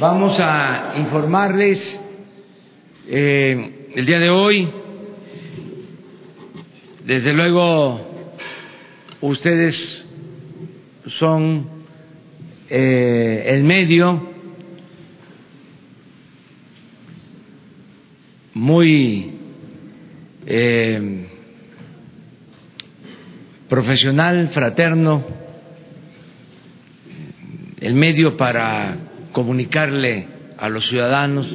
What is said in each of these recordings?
Vamos a informarles eh, el día de hoy, desde luego, ustedes son eh, el medio muy eh, profesional, fraterno, el medio para comunicarle a los ciudadanos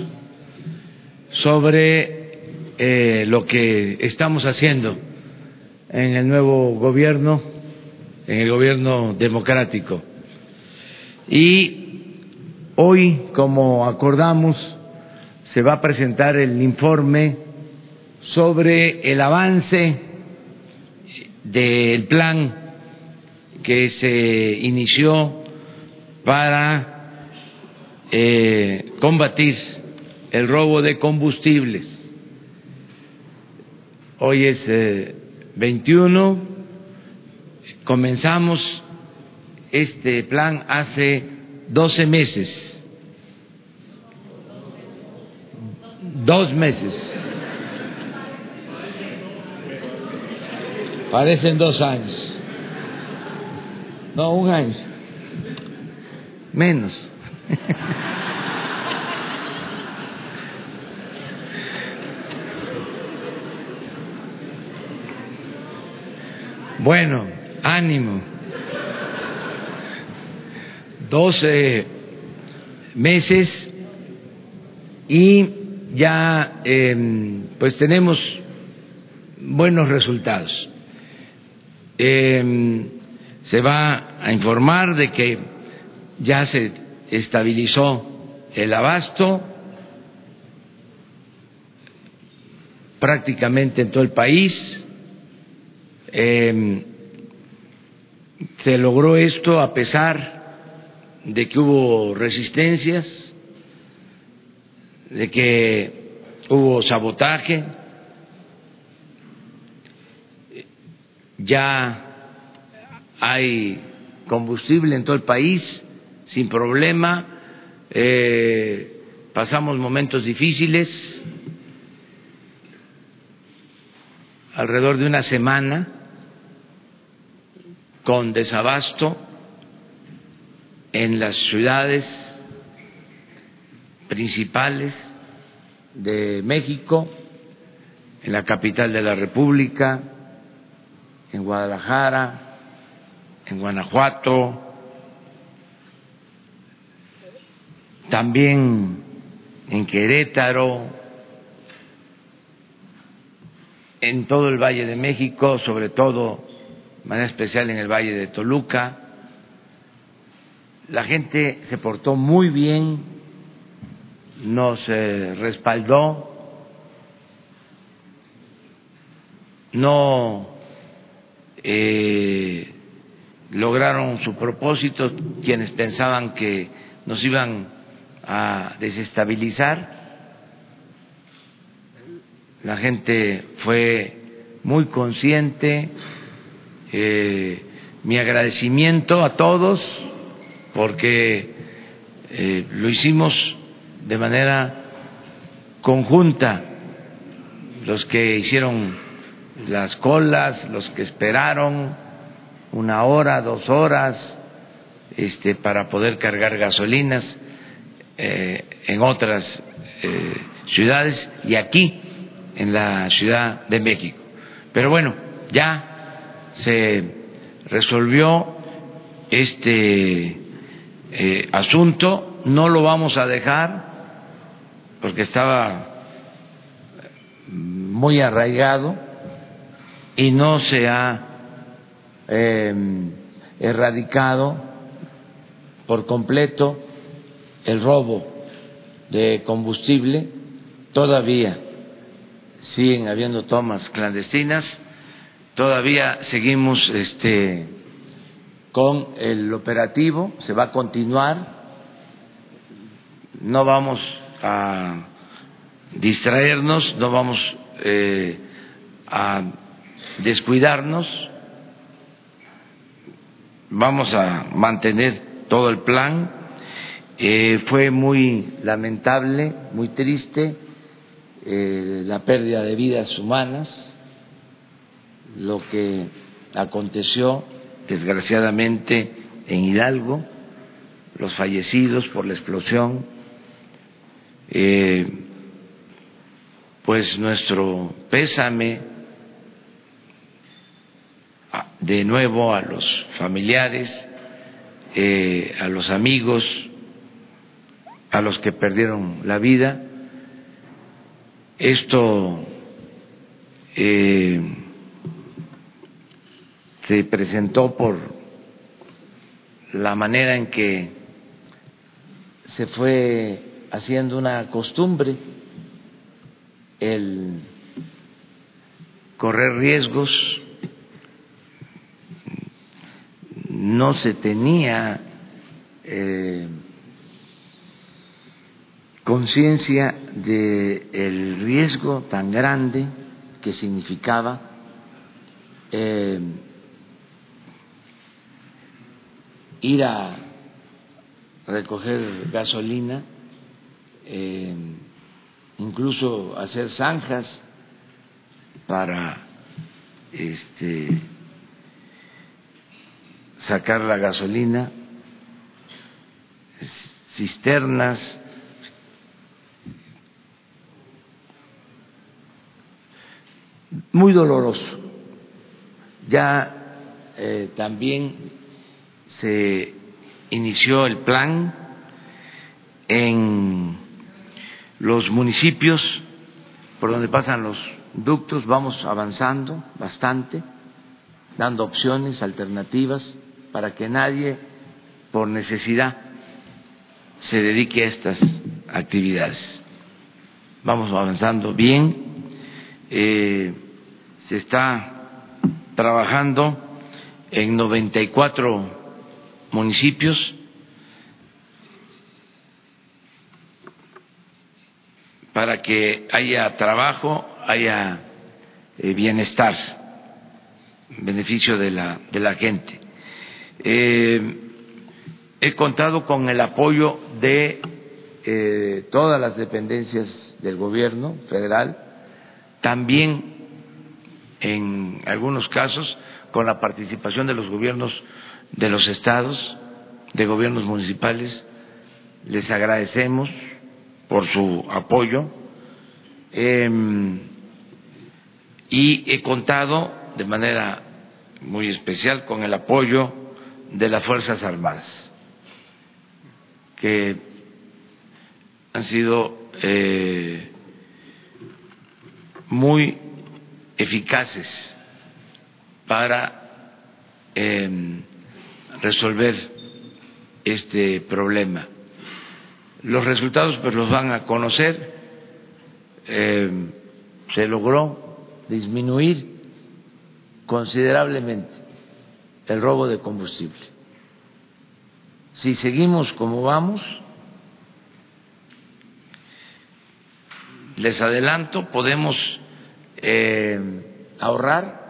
sobre eh, lo que estamos haciendo en el nuevo gobierno, en el gobierno democrático. Y hoy, como acordamos, se va a presentar el informe sobre el avance del plan que se inició para eh, combatir el robo de combustibles. Hoy es eh, 21, comenzamos este plan hace 12 meses, dos meses. Parecen dos años. No, un año. Menos. Bueno, ánimo. Doce meses y ya eh, pues tenemos buenos resultados. Eh, se va a informar de que ya se estabilizó el abasto prácticamente en todo el país. Eh, se logró esto a pesar de que hubo resistencias, de que hubo sabotaje, ya hay combustible en todo el país sin problema, eh, pasamos momentos difíciles, alrededor de una semana con desabasto en las ciudades principales de México, en la capital de la República, en Guadalajara, en Guanajuato, también en Querétaro, en todo el Valle de México, sobre todo, de manera especial en el Valle de Toluca. La gente se portó muy bien, nos eh, respaldó, no eh, lograron su propósito quienes pensaban que nos iban a desestabilizar. La gente fue muy consciente. Eh, mi agradecimiento a todos porque eh, lo hicimos de manera conjunta, los que hicieron las colas, los que esperaron una hora, dos horas, este, para poder cargar gasolinas eh, en otras eh, ciudades y aquí en la Ciudad de México. Pero bueno, ya se resolvió este eh, asunto, no lo vamos a dejar porque estaba muy arraigado y no se ha erradicado por completo el robo de combustible, todavía siguen habiendo tomas clandestinas, todavía seguimos este, con el operativo, se va a continuar, no vamos a distraernos, no vamos eh, a descuidarnos, vamos a mantener todo el plan Eh, fue muy lamentable, muy triste eh, la pérdida de vidas humanas, lo que aconteció desgraciadamente en Hidalgo, los fallecidos por la explosión, eh, pues nuestro pésame de nuevo a los familiares, a los amigos, a los que perdieron la vida. Esto eh, se presentó por la manera en que se fue haciendo una costumbre el correr riesgos, no se tenía eh, conciencia de el riesgo tan grande que significaba eh, ir a recoger gasolina, eh, incluso hacer zanjas para este, sacar la gasolina, cisternas, muy doloroso. Ya eh, también se inició el plan en los municipios por donde pasan los ductos, vamos avanzando bastante, dando opciones, alternativas, para que nadie, por necesidad, se dedique a estas actividades. Vamos avanzando bien, eh, se está trabajando en 94 municipios para que haya trabajo, haya eh, bienestar, beneficio de la, de la gente. Eh, he contado con el apoyo de eh, todas las dependencias del gobierno federal, también en algunos casos con la participación de los gobiernos de los estados, de gobiernos municipales. Les agradecemos por su apoyo em, y he contado de manera muy especial con el apoyo de las Fuerzas Armadas, que han sido eh, muy eficaces para eh, resolver este problema. Los resultados pues los van a conocer. Eh, se logró disminuir considerablemente el robo de combustible. Si seguimos como vamos, les adelanto, podemos eh, ahorrar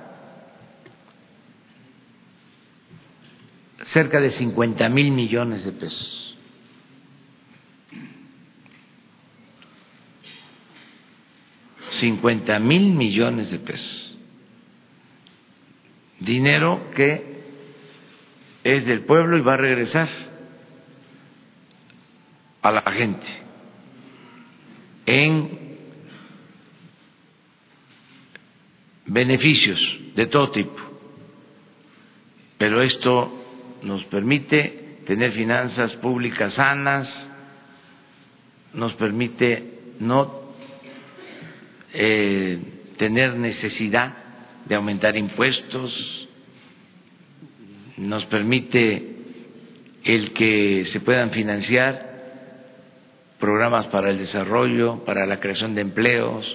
cerca de 50 mil millones de pesos. Cincuenta mil millones de pesos. Dinero que es del pueblo y va a regresar a la gente en beneficios de todo tipo. Pero esto nos permite tener finanzas públicas sanas, nos permite no eh, tener necesidad de aumentar impuestos, nos permite el que se puedan financiar programas para el desarrollo, para la creación de empleos,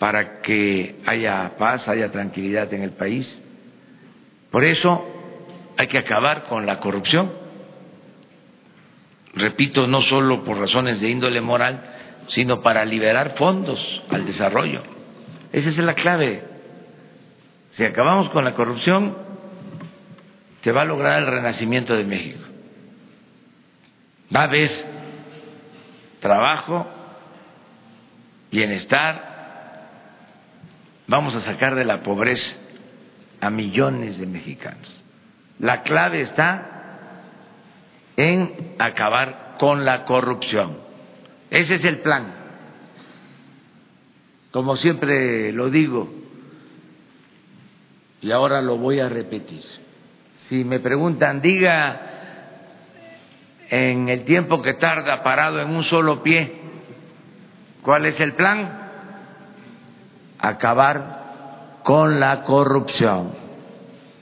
para que haya paz, haya tranquilidad en el país. Por eso hay que acabar con la corrupción. Repito, no solo por razones de índole moral, sino para liberar fondos al desarrollo. Esa es la clave. Si acabamos con la corrupción, se va a lograr el renacimiento de México. Va a haber trabajo, bienestar, vamos a sacar de la pobreza a millones de mexicanos. La clave está en acabar con la corrupción. Ese es el plan. Como siempre lo digo, y ahora lo voy a repetir. Si me preguntan, diga en el tiempo que tarda parado en un solo pie, ¿cuál es el plan? Acabar con la corrupción.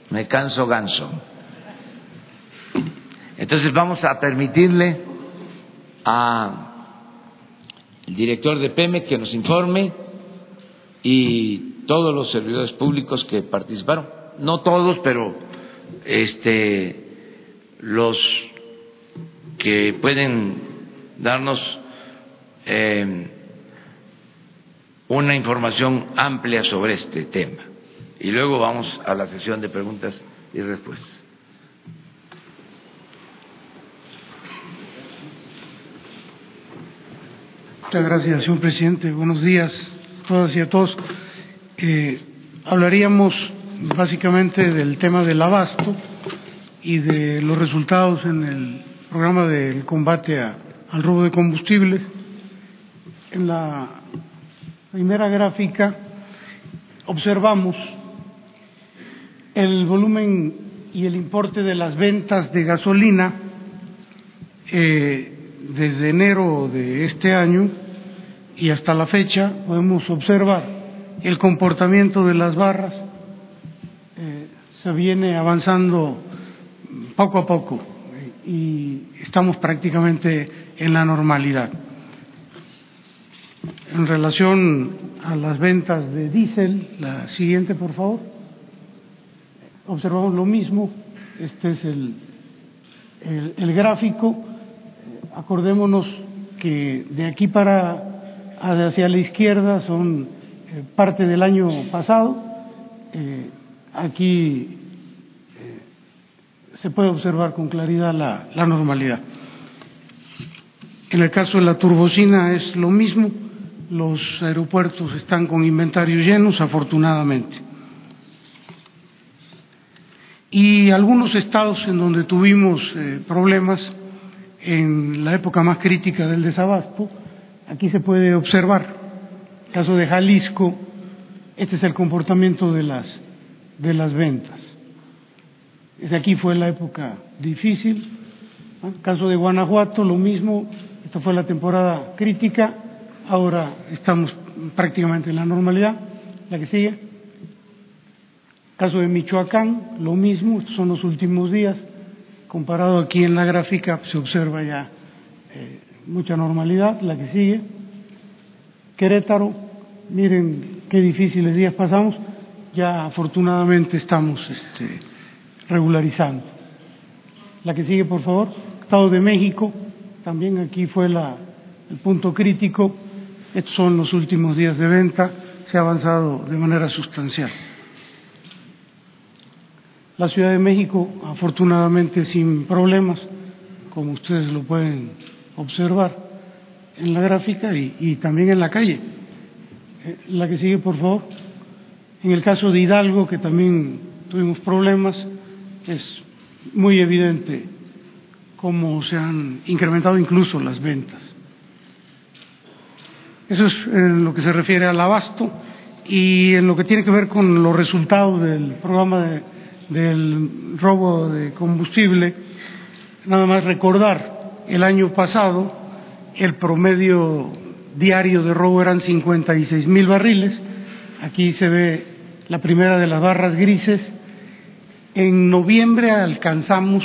Me canso ganso. Entonces vamos a permitirle al director de PEME que nos informe y todos los servidores públicos que participaron, no todos, pero este los que pueden darnos eh, una información amplia sobre este tema. Y luego vamos a la sesión de preguntas y respuestas. Muchas gracias, señor presidente. Buenos días a todas y a todos. Eh, hablaríamos básicamente del tema del abasto y de los resultados en el programa del combate al robo de combustibles. En la primera gráfica observamos el volumen y el importe de las ventas de gasolina eh, desde enero de este año y hasta la fecha podemos observar el comportamiento de las barras. Eh, se viene avanzando poco a poco y estamos prácticamente en la normalidad. En relación a las ventas de diésel, la siguiente, por favor, observamos lo mismo. Este es el, el, gráfico. Acordémonos que de aquí para hacia la izquierda son eh, parte del año pasado. Eh, aquí se puede observar con claridad la, la normalidad. En el caso de la turbocina es lo mismo, los aeropuertos están con inventarios llenos, afortunadamente. Y algunos estados en donde tuvimos eh, problemas en la época más crítica del desabasto, aquí se puede observar. El caso de Jalisco, este es el comportamiento de las, de las ventas. Desde aquí fue la época difícil. El caso de Guanajuato, lo mismo. Esta fue la temporada crítica. Ahora estamos prácticamente en la normalidad. La que sigue. Caso de Michoacán, lo mismo. Estos son los últimos días. Comparado aquí en la gráfica, se observa ya eh, mucha normalidad. La que sigue. Querétaro, miren qué difíciles días pasamos. Ya afortunadamente estamos este, regularizando. La que sigue, por favor. Estado de México, también aquí fue la, el punto crítico. Estos son los últimos días de venta. Se ha avanzado de manera sustancial. La Ciudad de México, afortunadamente, sin problemas, como ustedes lo pueden observar en la gráfica y, también en la calle. Eh, la que sigue, por favor. En el caso de Hidalgo, que también tuvimos problemas, es muy evidente cómo se han incrementado incluso las ventas. Eso es en lo que se refiere al abasto y en lo que tiene que ver con los resultados del programa de, del robo de combustible, nada más recordar, el año pasado el promedio diario de robo eran 56 mil barriles, aquí se ve la primera de las barras grises, en noviembre alcanzamos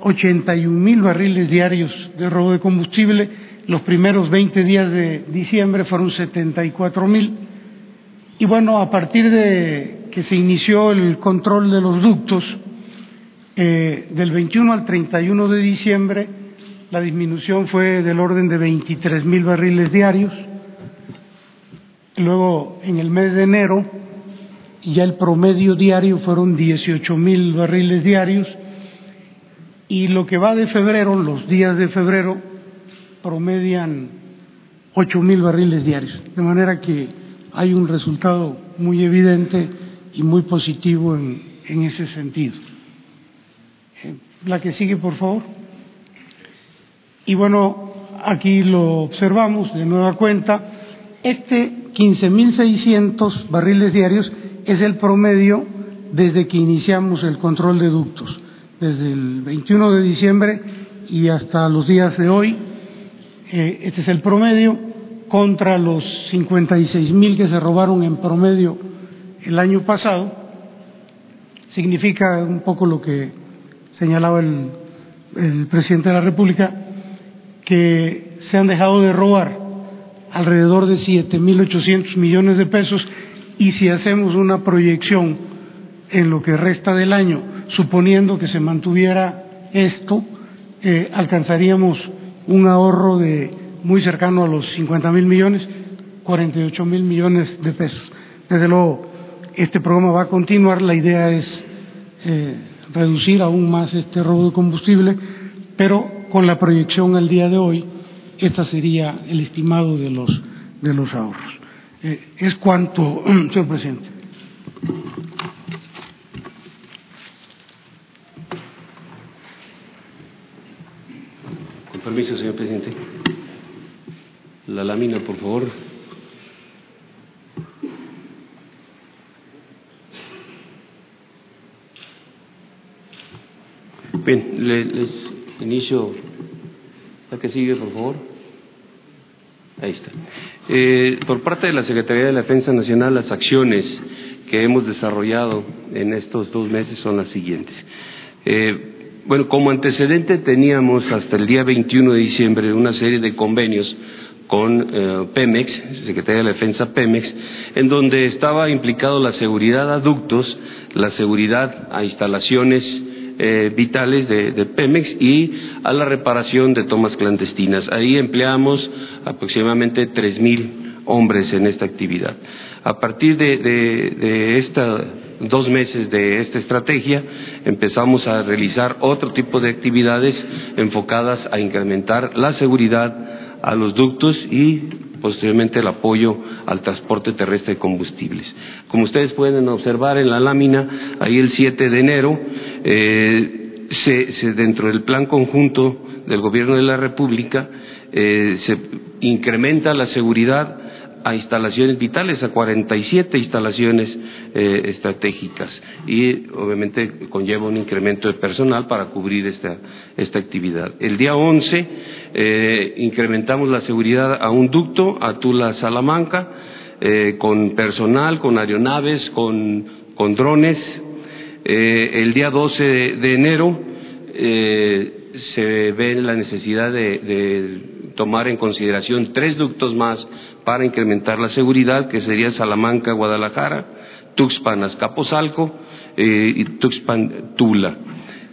81 mil barriles diarios de robo de combustible. Los primeros 20 días de diciembre fueron 74 mil. Y bueno, a partir de que se inició el control de los ductos, eh, del 21 al 31 de diciembre, la disminución fue del orden de 23 mil barriles diarios. Luego, en el mes de enero, ya el promedio diario fueron 18 mil barriles diarios y lo que va de febrero, los días de febrero, promedian ocho mil barriles diarios, de manera que hay un resultado muy evidente y muy positivo en, en ese sentido. Eh, la que sigue, por favor. Y bueno, aquí lo observamos de nueva cuenta. Este 15.600 barriles diarios es el promedio desde que iniciamos el control de ductos, desde el 21 de diciembre y hasta los días de hoy. Este es el promedio contra los 56.000 que se robaron en promedio el año pasado. Significa un poco lo que señalaba el, el presidente de la República, que se han dejado de robar alrededor de 7.800 millones de pesos y si hacemos una proyección en lo que resta del año, suponiendo que se mantuviera esto, eh, alcanzaríamos un ahorro de muy cercano a los 50 mil millones, 48 mil millones de pesos. Desde luego, este programa va a continuar. La idea es eh, reducir aún más este robo de combustible, pero con la proyección al día de hoy, este sería el estimado de los, de los ahorros. Eh, es cuanto, señor presidente. Con permiso, señor presidente. La lámina, por favor. Bien, les inicio la que sigue, por favor. Ahí está. Eh, por parte de la Secretaría de la Defensa Nacional, las acciones que hemos desarrollado en estos dos meses son las siguientes. Eh, bueno, como antecedente teníamos hasta el día 21 de diciembre una serie de convenios con eh, Pemex, Secretaría de la Defensa Pemex, en donde estaba implicado la seguridad a ductos, la seguridad a instalaciones eh, vitales de, de, Pemex y a la reparación de tomas clandestinas. Ahí empleamos aproximadamente tres mil hombres en esta actividad. A partir de, de, esta dos meses de esta estrategia empezamos a realizar otro tipo de actividades enfocadas a incrementar la seguridad a los ductos y posteriormente el apoyo al transporte terrestre de combustibles. Como ustedes pueden observar en la lámina, ahí el 7 de enero, eh, se, se, dentro del plan conjunto del Gobierno de la República, eh, se incrementa la seguridad a instalaciones vitales, a 47 instalaciones eh, estratégicas y obviamente conlleva un incremento de personal para cubrir esta, esta actividad. El día 11 eh, incrementamos la seguridad a un ducto, a Tula Salamanca, eh, con personal, con aeronaves, con, con drones. el día 12 de, enero se ve la necesidad de tomar en consideración tres ductos más para incrementar la seguridad, que sería Salamanca, Guadalajara, Tuxpan, Azcapotzalco eh, y Tuxpan, Tula.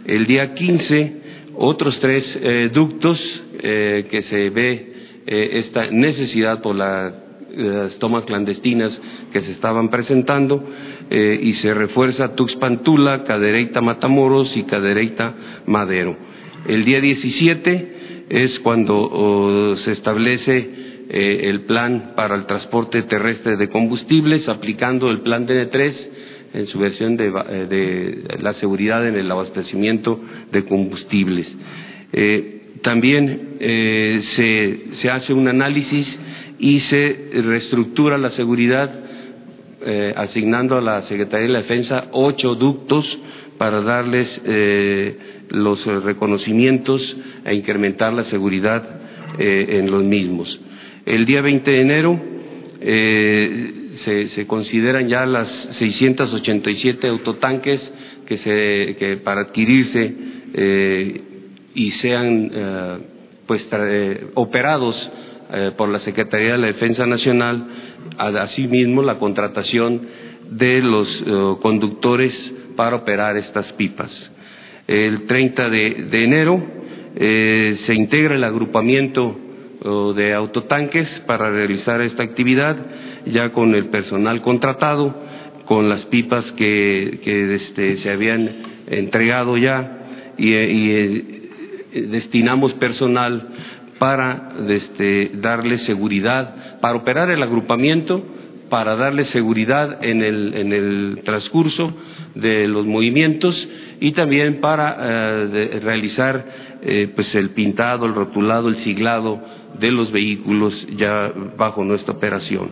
El día 15, otros tres eh, ductos eh, que se ve esta necesidad por la, las tomas clandestinas que se estaban presentando y se refuerza Tuxpan, Tula, Cadereyta, Matamoros y Cadereyta, Madero. El día 17 es cuando oh, se establece eh, el plan para el transporte terrestre de combustibles, aplicando el plan DN3 en su versión de, eh, de la seguridad en el abastecimiento de combustibles. Eh, también se, se, hace un análisis y se reestructura la seguridad asignando a la Secretaría de la Defensa ocho ductos para darles los reconocimientos e incrementar la seguridad en los mismos. El día 20 de enero eh, se, consideran ya las 687 autotanques que, se, para adquirirse eh, y sean eh, pues, operados por la Secretaría de la Defensa Nacional, asimismo la contratación de los conductores para operar estas pipas. El 30 de, de enero se integra el agrupamiento de autotanques para realizar esta actividad, ya con el personal contratado, con las pipas que, que este, se habían entregado ya y, destinamos personal para este, darle seguridad, para operar el agrupamiento, para darle seguridad en el, en el transcurso de los movimientos y también para eh, realizar eh, pues el pintado, el rotulado, el siglado de los vehículos ya bajo nuestra operación.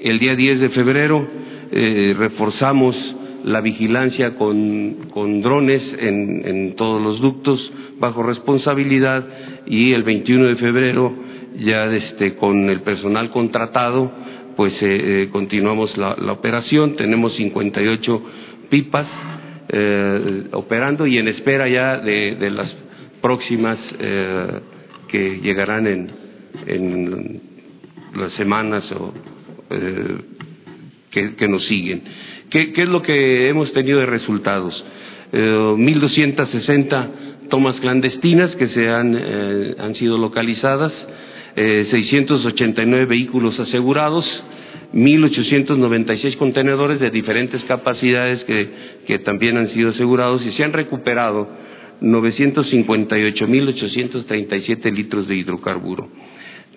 El día 10 de febrero eh, reforzamos la vigilancia con, con drones en, en, todos los ductos bajo responsabilidad y el 21 de febrero ya este, con el personal contratado pues eh, continuamos la, la, operación, tenemos 58 pipas eh, operando y en espera ya de, las próximas eh, que llegarán en, en, las semanas o, eh, que, nos siguen. ¿Qué, ¿Qué, es lo que hemos tenido de resultados? Eh, 1.260 tomas clandestinas que se han, eh, han sido localizadas, eh, 689 vehículos asegurados, 1.896 contenedores de diferentes capacidades que, que, también han sido asegurados y se han recuperado 958.837 litros de hidrocarburo.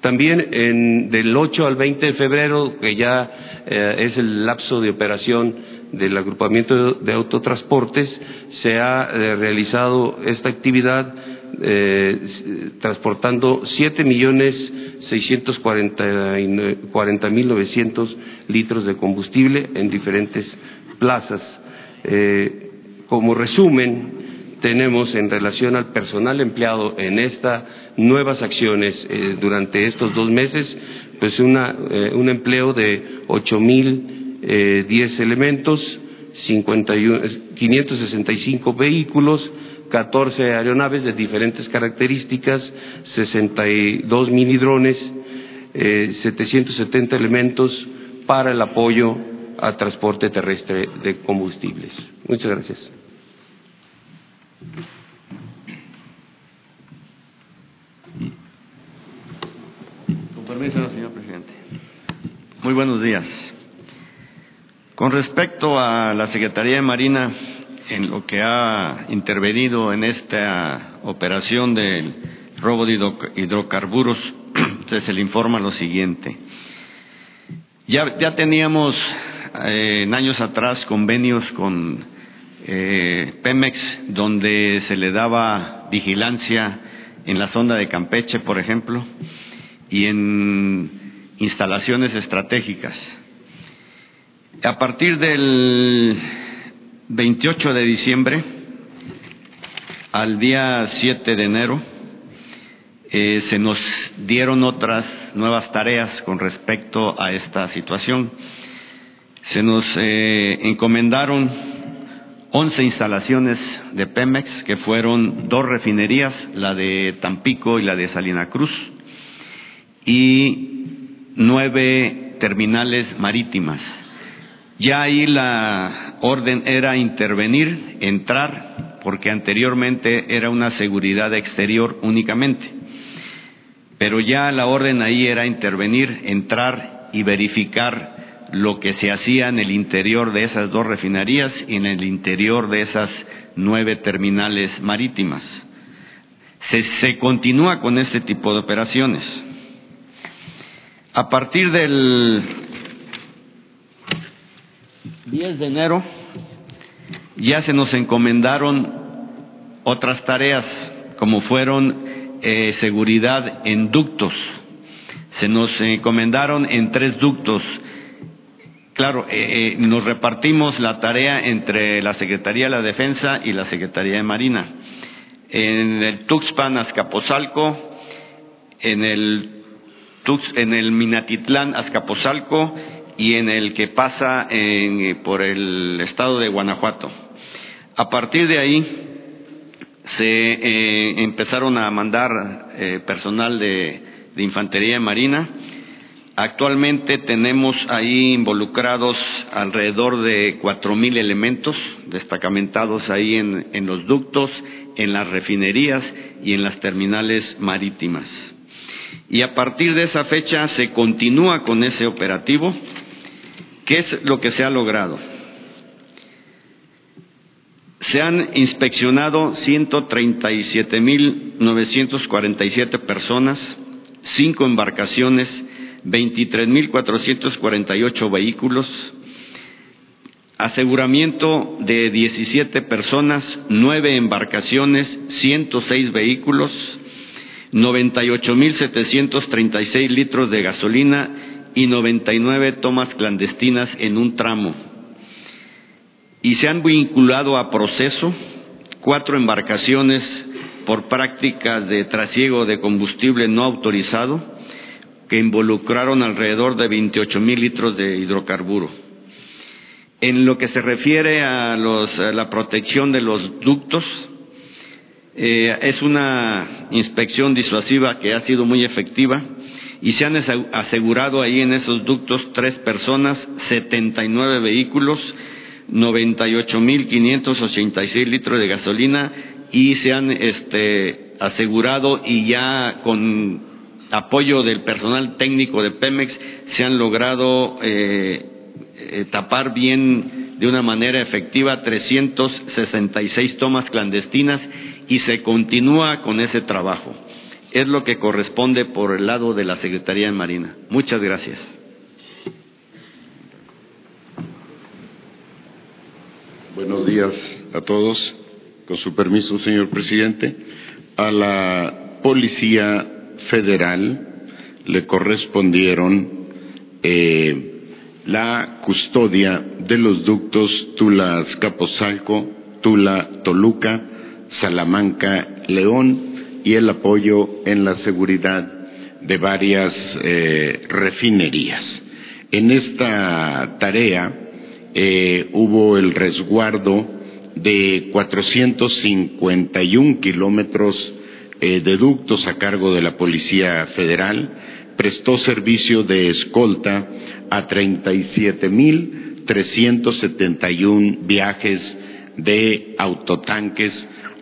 También en, del 8 al 20 de febrero, que ya eh, es el lapso de operación del agrupamiento de, autotransportes, se ha eh, realizado esta actividad eh, transportando siete millones seiscientos cuarenta mil novecientos litros de combustible en diferentes plazas. Como resumen, tenemos en relación al personal empleado en estas nuevas acciones eh, durante estos dos meses, pues eh, un empleo de ocho mil eh, diez elementos, 51, 565 vehículos, 14 aeronaves de diferentes características, 62 mini drones, eh, 770 elementos para el apoyo a transporte terrestre de combustibles. Muchas gracias. Con permiso, señor presidente. Muy buenos días. Con respecto a la Secretaría de Marina, en lo que ha intervenido en esta operación del robo de hidrocarburos, se le informa lo siguiente. Ya, teníamos eh, en años atrás convenios con eh, Pemex donde se le daba vigilancia en la zona de Campeche, por ejemplo, y en instalaciones estratégicas. A partir del 28 de diciembre al día 7 de enero eh, se nos dieron otras nuevas tareas con respecto a esta situación. Se nos eh, encomendaron 11 instalaciones de Pemex, que fueron dos refinerías, la de Tampico y la de Salina Cruz, y nueve terminales marítimas. Ya ahí la orden era intervenir, entrar, porque anteriormente era una seguridad exterior únicamente. Pero ya la orden ahí era intervenir, entrar y verificar lo que se hacía en el interior de esas dos refinerías y en el interior de esas nueve terminales marítimas. Se, continúa con este tipo de operaciones. A partir del 10 de enero ya se nos encomendaron otras tareas, como fueron eh, seguridad en ductos. Se nos encomendaron en tres ductos. Claro, eh, eh, nos repartimos la tarea entre la Secretaría de la Defensa y la Secretaría de Marina. En el Tuxpan, Azcapotzalco, en el, Tux, en el Minatitlán, Azcapotzalco y en el que pasa en, por el estado de Guanajuato. A partir de ahí se eh, empezaron a mandar eh, personal de, de infantería marina. Actualmente tenemos ahí involucrados alrededor de cuatro mil elementos destacamentados ahí en, los ductos, en las refinerías y en las terminales marítimas. Y a partir de esa fecha se continúa con ese operativo ¿Qué es lo que se ha logrado? Se han inspeccionado 137.947 personas, cinco embarcaciones, 23.448 vehículos, aseguramiento de 17 personas, nueve embarcaciones, 106 vehículos, 98.736 litros de gasolina y 99 tomas clandestinas en un tramo. Y se han vinculado a proceso cuatro embarcaciones por prácticas de trasiego de combustible no autorizado que involucraron alrededor de 28 mil litros de hidrocarburo. En lo que se refiere a, los, la protección de los ductos, eh, es una inspección disuasiva que ha sido muy efectiva y se han asegurado ahí en esos ductos tres personas, 79 vehículos, 98.586 litros de gasolina y se han este, asegurado y ya con apoyo del personal técnico de Pemex se han logrado eh, eh, tapar bien de una manera efectiva 366 tomas clandestinas y se continúa con ese trabajo. Es lo que corresponde por el lado de la Secretaría de Marina. Muchas gracias. Buenos días a todos. Con su permiso, señor presidente. A la Policía Federal le correspondieron eh, la custodia de los ductos Tula-Escaposalco, Tula-Toluca, Salamanca-León y el apoyo en la seguridad de varias eh, refinerías. En esta tarea eh, hubo el resguardo de 451 kilómetros eh, de ductos a cargo de la Policía Federal, prestó servicio de escolta a 37.371 viajes de autotanques,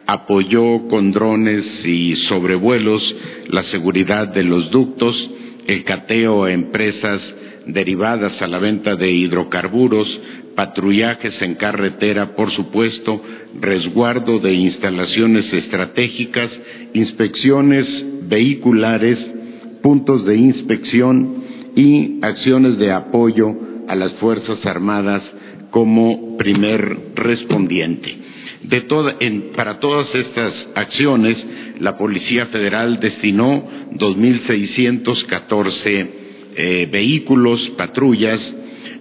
apoyó con drones y sobrevuelos la seguridad de los ductos, el cateo a empresas derivadas a la venta de hidrocarburos, patrullajes en carretera, por supuesto, resguardo de instalaciones estratégicas, inspecciones vehiculares, puntos de inspección y acciones de apoyo a las Fuerzas Armadas como primer respondiente. para todas estas acciones, la Policía Federal destinó 2.614 eh, vehículos, patrullas,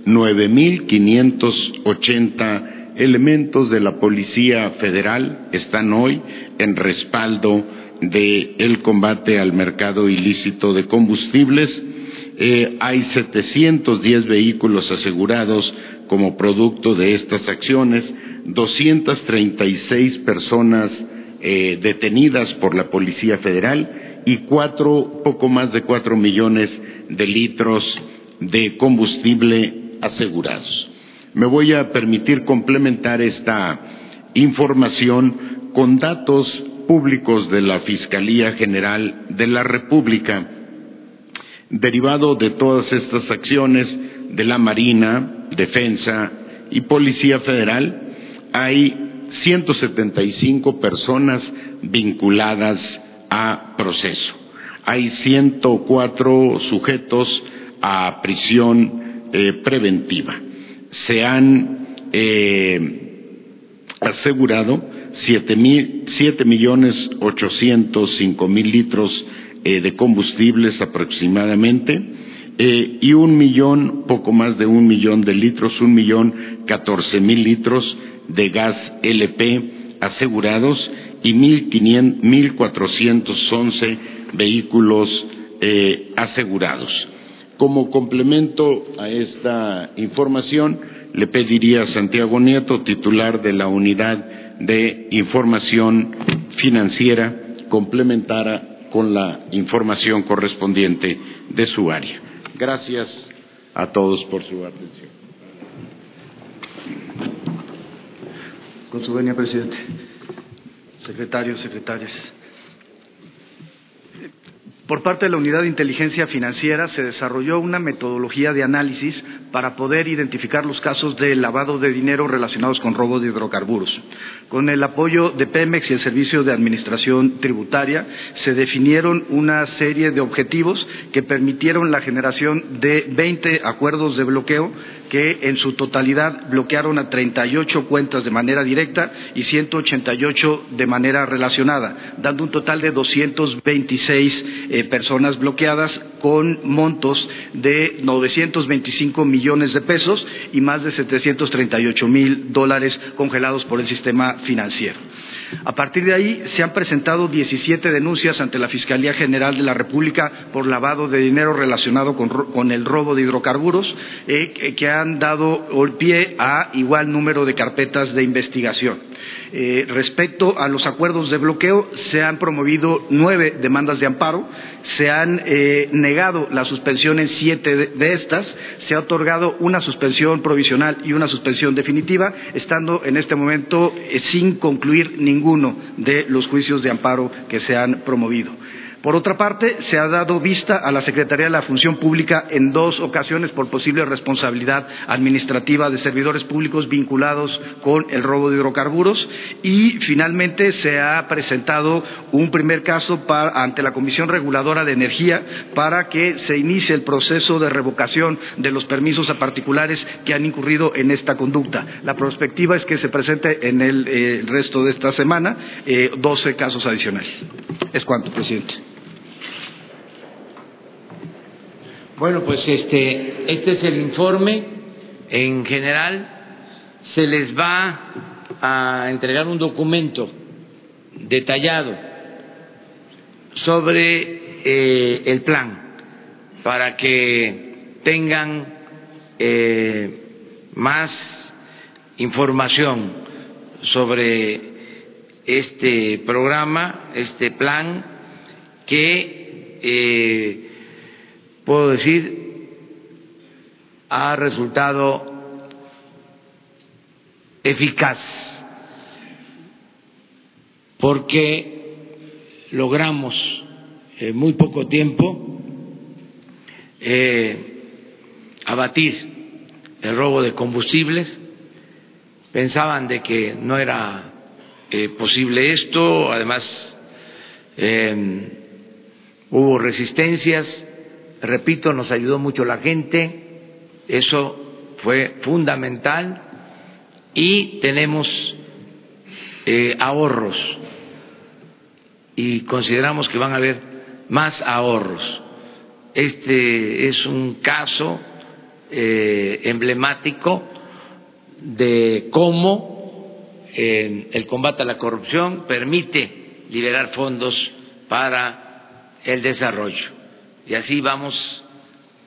9.580 elementos de la Policía Federal están hoy en respaldo del combate al mercado ilícito de combustibles. Eh, hay 710 vehículos asegurados como producto de estas acciones, 236 personas eh, detenidas por la Policía Federal y cuatro, poco más de cuatro millones de litros de combustible asegurados. Me voy a permitir complementar esta información con datos públicos de la Fiscalía General de la República. Derivado de todas estas acciones de la Marina, Defensa y Policía Federal, hay 175 personas vinculadas a proceso. Hay 104 sujetos a prisión eh, preventiva. Se han eh, asegurado siete, millones ochocientos cinco mil litros eh, de combustibles aproximadamente eh, y un millón, poco más de un millón de litros, un millón catorce mil litros de gas LP asegurados y mil cuatrocientos once vehículos eh, asegurados. Como complemento a esta información, le pediría a Santiago Nieto, titular de la unidad de información financiera complementada con la información correspondiente de su área. Gracias a todos por su atención. Con su venia, presidente. Secretarios, secretarias. Por parte de la Unidad de Inteligencia Financiera se desarrolló una metodología de análisis para poder identificar los casos de lavado de dinero relacionados con robo de hidrocarburos. Con el apoyo de Pemex y el Servicio de Administración Tributaria se definieron una serie de objetivos que permitieron la generación de 20 acuerdos de bloqueo que en su totalidad bloquearon a 38 cuentas de manera directa y 188 de manera relacionada, dando un total de 226 eh, personas bloqueadas con montos de 925 millones de pesos y más de 738 mil dólares congelados por el sistema financiero. A partir de ahí se han presentado 17 denuncias ante la Fiscalía General de la República por lavado de dinero relacionado con, el robo de hidrocarburos, eh, que han dado pie a igual número de carpetas de investigación. Eh, respecto a los acuerdos de bloqueo, se han promovido nueve demandas de amparo, se han eh, negado la suspensión en siete de, estas, se ha otorgado una suspensión provisional y una suspensión definitiva, estando en este momento sin concluir ninguno de los juicios de amparo que se han promovido. Por otra parte, se ha dado vista a la Secretaría de la Función Pública en dos ocasiones por posible responsabilidad administrativa de servidores públicos vinculados con el robo de hidrocarburos y finalmente se ha presentado un primer caso ante la Comisión Reguladora de Energía para que se inicie el proceso de revocación de los permisos a particulares que han incurrido en esta conducta. La perspectiva es que se presente en el, eh, resto de esta semana eh, doce casos adicionales. Es cuanto, presidente. Bueno, pues este, este es el informe. En general, se les va a entregar un documento detallado sobre eh, el plan para que tengan eh, más información sobre este programa, este plan que eh, puedo decir, ha resultado eficaz porque logramos en muy poco tiempo eh, abatir el robo de combustibles. Pensaban de que no era eh, posible esto, además eh, hubo resistencias repito, nos ayudó mucho la gente, eso fue fundamental y tenemos eh, ahorros y consideramos que van a haber más ahorros. Este es un caso eh, emblemático de cómo el combate a la corrupción permite liberar fondos para el desarrollo y así vamos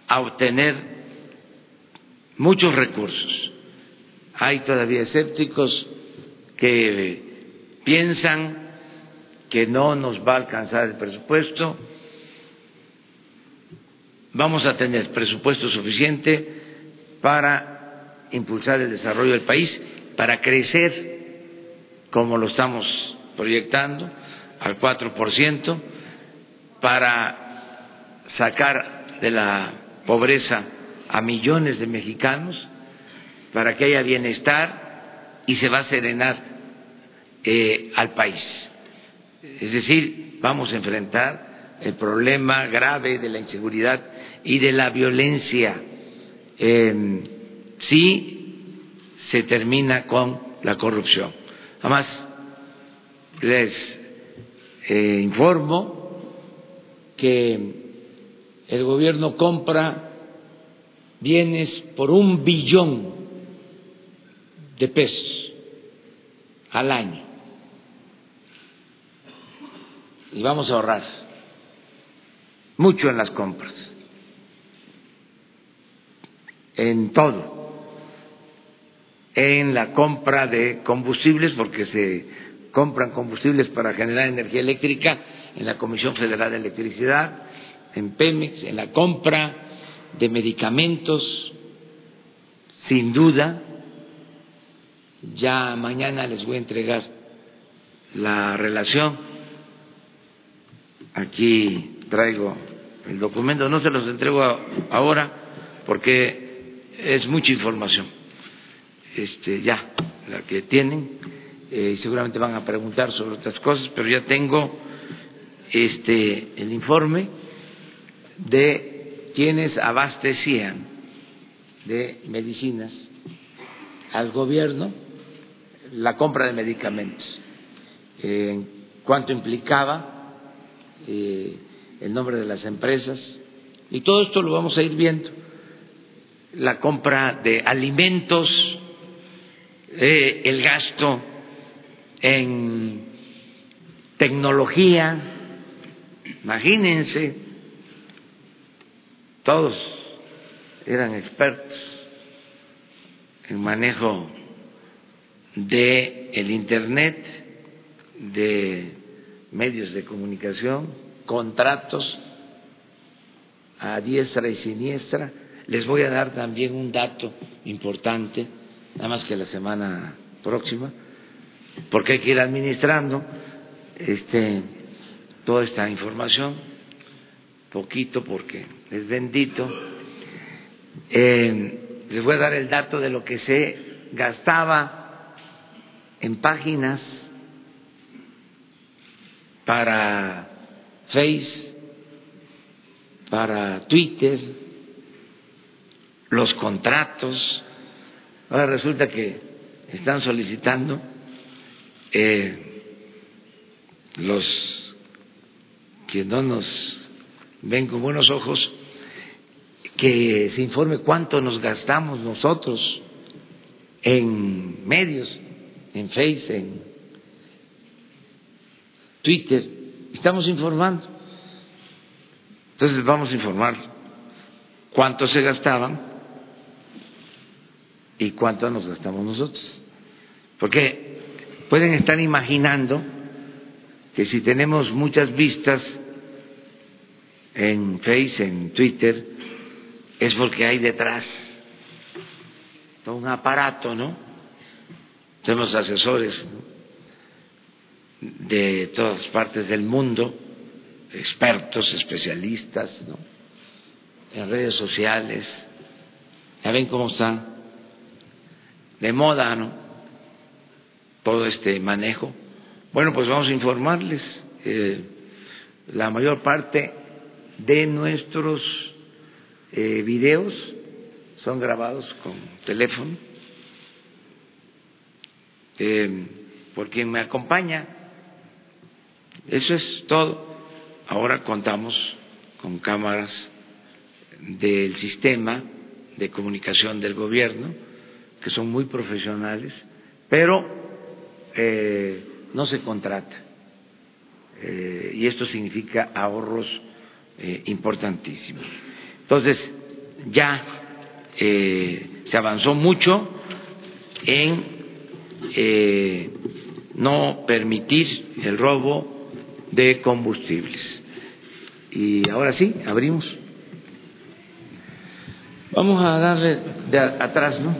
a obtener muchos recursos. Hay todavía escépticos que piensan que no nos va a alcanzar el presupuesto. Vamos a tener presupuesto suficiente para impulsar el desarrollo del país, para crecer como lo estamos proyectando al 4%, para sacar de la pobreza a millones de mexicanos para que haya bienestar y se va a serenar eh, al país. Es decir, vamos a enfrentar el problema grave de la inseguridad y de la violencia eh, si se termina con la corrupción. Además, les eh, informo que el gobierno compra bienes por un billón de pesos al año. Y vamos a ahorrar mucho en las compras, en todo, en la compra de combustibles, porque se compran combustibles para generar energía eléctrica en la Comisión Federal de Electricidad, en Pemex, en la compra de medicamentos, sin duda. Ya mañana les voy a entregar la relación aquí traigo el documento, no se los entrego ahora porque es mucha información. Este, ya, la que tienen, eh, seguramente van a preguntar sobre otras cosas, pero ya tengo este, el informe de quienes abastecían de medicinas al gobierno la compra de medicamentos, en cuánto implicaba eh, el nombre de las empresas, y todo esto lo vamos a ir viendo. La compra de alimentos, eh, el gasto en tecnología, imagínense, todos eran expertos en manejo de el internet, de medios de comunicación, contratos a diestra y siniestra. Les voy a dar también un dato importante, nada más que la semana próxima, porque hay que ir administrando este, toda esta información, poquito porque es bendito. Eh, les voy a dar el dato de lo que se gastaba en páginas para Face, para Twitter, los contratos. Ahora resulta que están solicitando eh, los que no nos ven con buenos ojos que se informe cuánto nos gastamos nosotros en medios, en Face, en Twitter. Estamos informando. Entonces vamos a informar cuánto se gastaban y cuánto nos gastamos nosotros. Porque pueden estar imaginando que si tenemos muchas vistas en Face, en Twitter, es porque hay detrás todo un aparato, ¿no? Tenemos asesores de todas partes del mundo, expertos, especialistas, ¿no? En redes sociales, ya ven cómo está de moda, ¿no? Todo este manejo. Bueno, pues vamos a informarles. Eh, la mayor parte de nuestros eh, videos son grabados con teléfono eh, por quien me acompaña. Eso es todo. Ahora contamos con cámaras del sistema de comunicación del gobierno, que son muy profesionales, pero eh, no se contrata. Y esto significa ahorros eh, importantísimos. Entonces, ya eh, se avanzó mucho en eh, no permitir el robo de combustibles. Y ahora sí, abrimos. Vamos a darle de atrás, ¿no?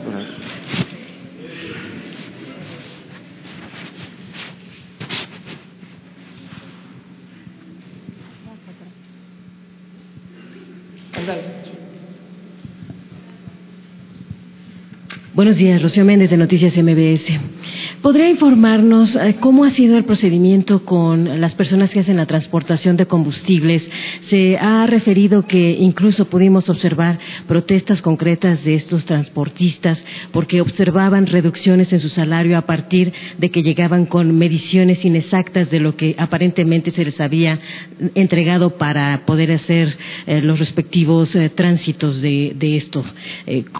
Buenos días, Rocío Méndez de Noticias MBS. ¿Podría informarnos eh, cómo ha sido el procedimiento con las personas que hacen la transportación de combustibles? Se ha referido que incluso pudimos observar protestas concretas de estos transportistas porque observaban reducciones en su salario a partir de que llegaban con mediciones inexactas de lo que aparentemente se les había entregado para poder hacer eh, los respectivos eh, tránsitos de, de esto.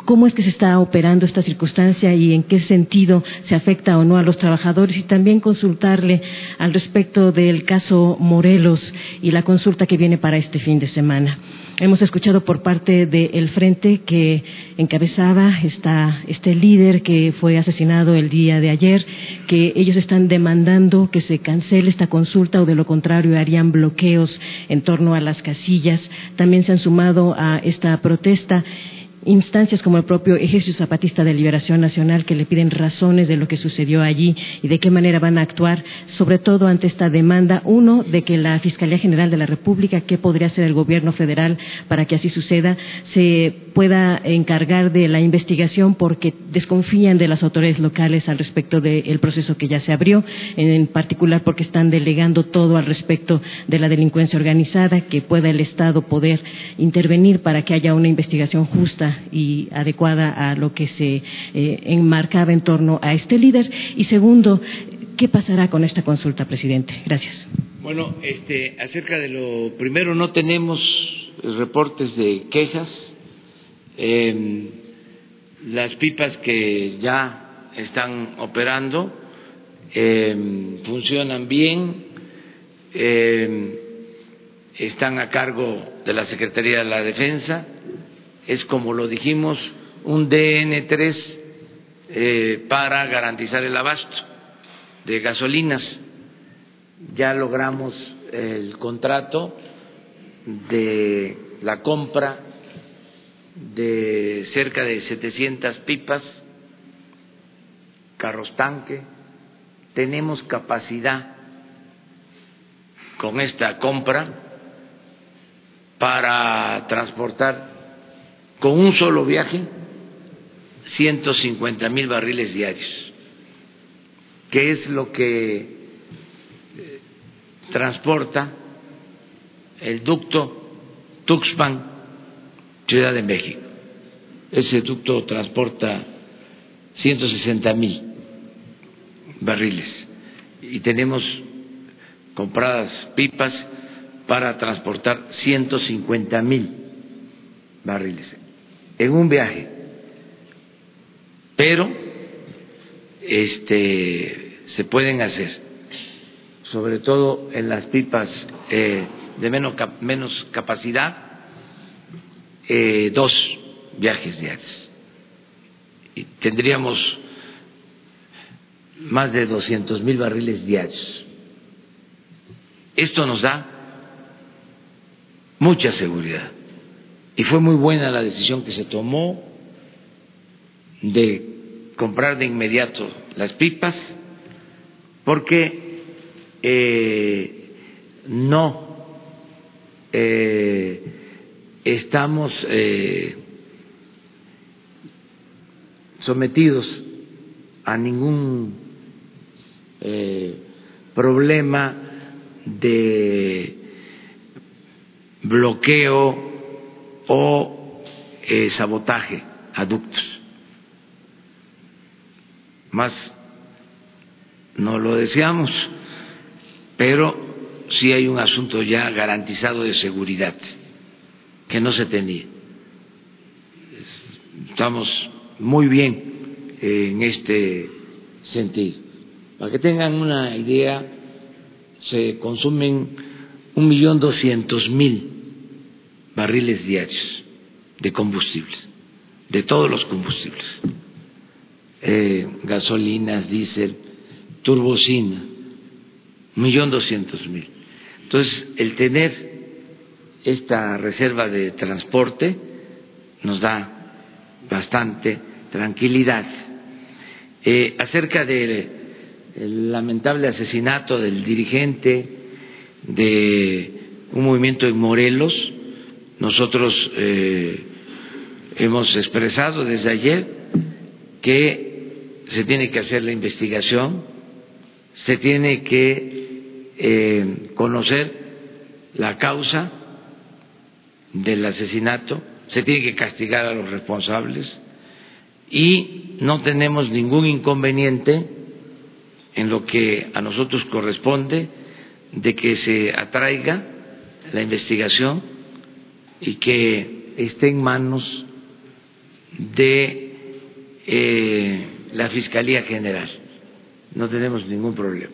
¿Cómo es que se está operando esta circunstancia y en qué sentido se afecta o no a los trabajadores? Y también consultarle al respecto del caso Morelos y la consulta que viene para este fin de semana. Hemos escuchado por parte del frente que encabezaba esta, este líder que fue asesinado el día de ayer, que ellos están demandando que se cancele esta consulta o de lo contrario harían bloqueos en torno a las casillas. También se han sumado a esta protesta instancias como el propio Ejército Zapatista de Liberación Nacional que le piden razones de lo que sucedió allí y de qué manera van a actuar, sobre todo ante esta demanda, uno, de que la Fiscalía General de la República, qué podría hacer el gobierno federal para que así suceda, se pueda encargar de la investigación porque desconfían de las autoridades locales al respecto del proceso que ya se abrió, en particular porque están delegando todo al respecto de la delincuencia organizada, que pueda el Estado poder intervenir para que haya una investigación justa y adecuada a lo que se eh, enmarcaba en torno a este líder. Y segundo, ¿qué pasará con esta consulta, presidente? Gracias. Bueno, este, acerca de lo primero, no tenemos reportes de quejas. Eh, las pipas que ya están operando eh, funcionan bien, eh, están a cargo de la Secretaría de la Defensa, es como lo dijimos, un DN3 eh, para garantizar el abasto de gasolinas. Ya logramos el contrato de la compra de cerca de 700 pipas, carros tanque, tenemos capacidad con esta compra para transportar con un solo viaje 150 mil barriles diarios, que es lo que eh, transporta el ducto Tuxpan Ciudad de México. Ese ducto transporta 160 mil barriles y tenemos compradas pipas para transportar 150 mil barriles en un viaje. Pero este se pueden hacer, sobre todo en las pipas eh, de menos, menos capacidad, eh, dos viajes diarios. Y tendríamos más de 200 mil barriles diarios. Esto nos da mucha seguridad. Y fue muy buena la decisión que se tomó de comprar de inmediato las pipas, porque eh, no eh, estamos eh, sometidos a ningún problema de bloqueo o eh, sabotaje a ductos. Más no lo deseamos, pero sí hay un asunto ya garantizado de seguridad que no se tenía. Estamos muy bien en este sentido. Para que tengan una idea, se consumen un millón doscientos mil barriles diarios de combustibles, de todos los combustibles, eh, gasolinas, diésel, turbocina, millón doscientos mil. Entonces, el tener esta reserva de transporte nos da bastante tranquilidad. Eh, acerca del lamentable asesinato del dirigente de un movimiento en Morelos, nosotros eh, hemos expresado desde ayer que se tiene que hacer la investigación, se tiene que eh, conocer la causa del asesinato, se tiene que castigar a los responsables y no tenemos ningún inconveniente en lo que a nosotros corresponde de que se atraiga la investigación y que esté en manos de eh, la Fiscalía General. No tenemos ningún problema.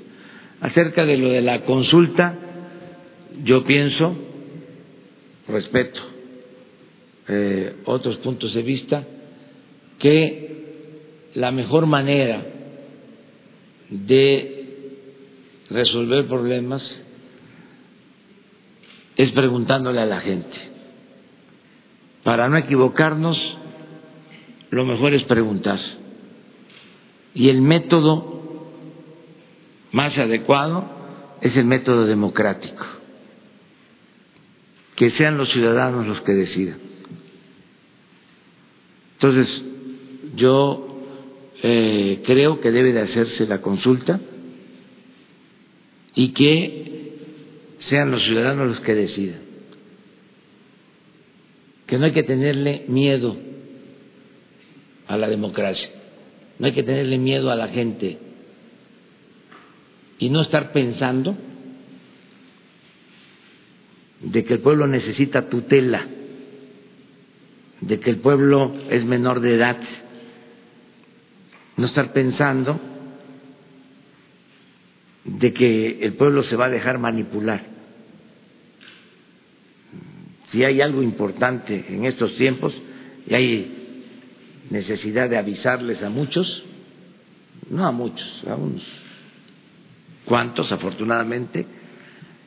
Acerca de lo de la consulta, yo pienso, respeto eh, otros puntos de vista, que la mejor manera de resolver problemas es preguntándole a la gente. Para no equivocarnos, lo mejor es preguntar. Y el método más adecuado es el método democrático. Que sean los ciudadanos los que decidan. Entonces, yo eh, creo que debe de hacerse la consulta y que sean los ciudadanos los que decidan. Que no hay que tenerle miedo a la democracia, no hay que tenerle miedo a la gente y no estar pensando de que el pueblo necesita tutela, de que el pueblo es menor de edad, no estar pensando de que el pueblo se va a dejar manipular. Si hay algo importante en estos tiempos y hay necesidad de avisarles a muchos, no a muchos, a unos cuantos afortunadamente,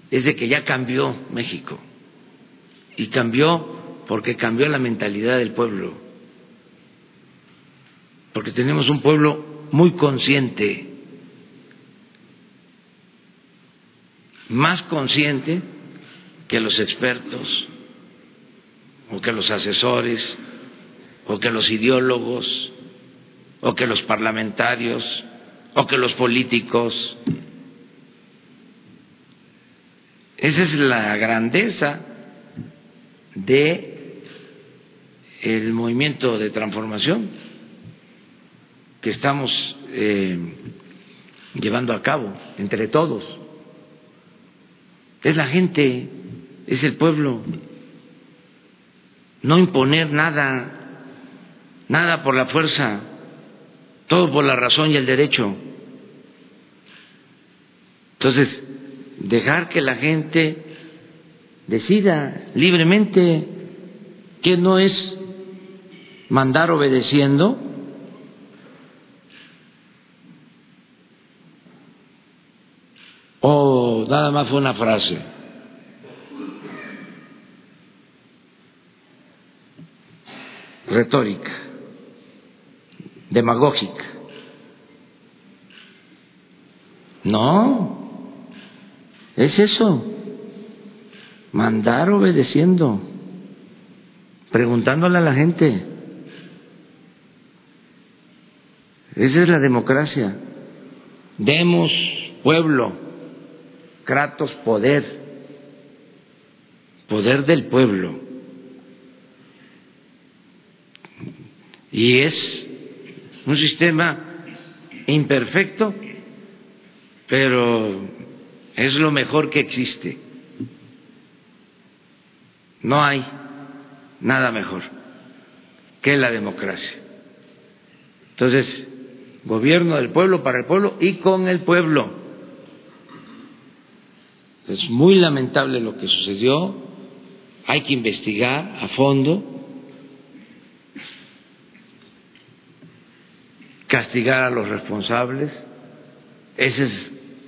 es de que ya cambió México. Y cambió porque cambió la mentalidad del pueblo, porque tenemos un pueblo muy consciente, más consciente que los expertos o que los asesores o que los ideólogos o que los parlamentarios o que los políticos. Esa es la grandeza de el movimiento de transformación que estamos eh, llevando a cabo entre todos. Es la gente, es el pueblo. No imponer nada, nada por la fuerza, todo por la razón y el derecho. Entonces, dejar que la gente decida libremente que no es mandar obedeciendo, o nada más fue una frase. Retórica, demagógica. No, es eso, mandar obedeciendo, preguntándole a la gente. Esa es la democracia. Demos pueblo, Kratos poder, poder del pueblo. Y es un sistema imperfecto, pero es lo mejor que existe. No hay nada mejor que la democracia. Entonces, gobierno del pueblo para el pueblo y con el pueblo. Es muy lamentable lo que sucedió, hay que investigar a fondo, castigar a los responsables, esa es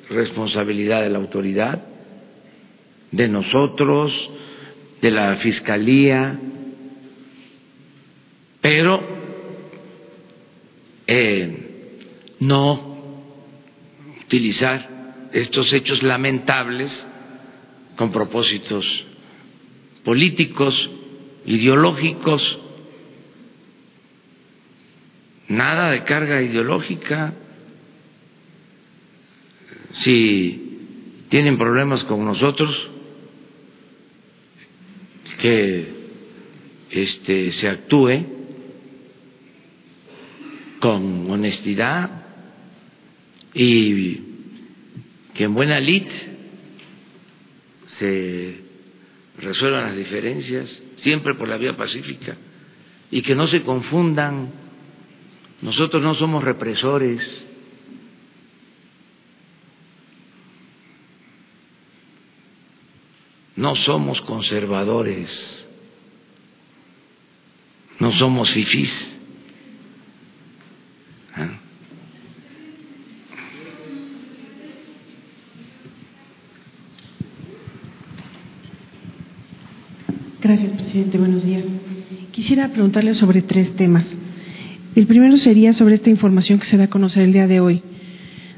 responsabilidad de la autoridad, de nosotros, de la Fiscalía, pero eh, no utilizar estos hechos lamentables con propósitos políticos, ideológicos, nada de carga ideológica. Si tienen problemas con nosotros, que este, se actúe con honestidad y que en buena lid se resuelvan las diferencias, siempre por la vía pacífica, y que no se confundan. Nosotros no somos represores. No somos conservadores, no somos fifís. Gracias, presidente. Buenos días. Quisiera preguntarle sobre tres temas. El primero sería sobre esta información que se da a conocer el día de hoy,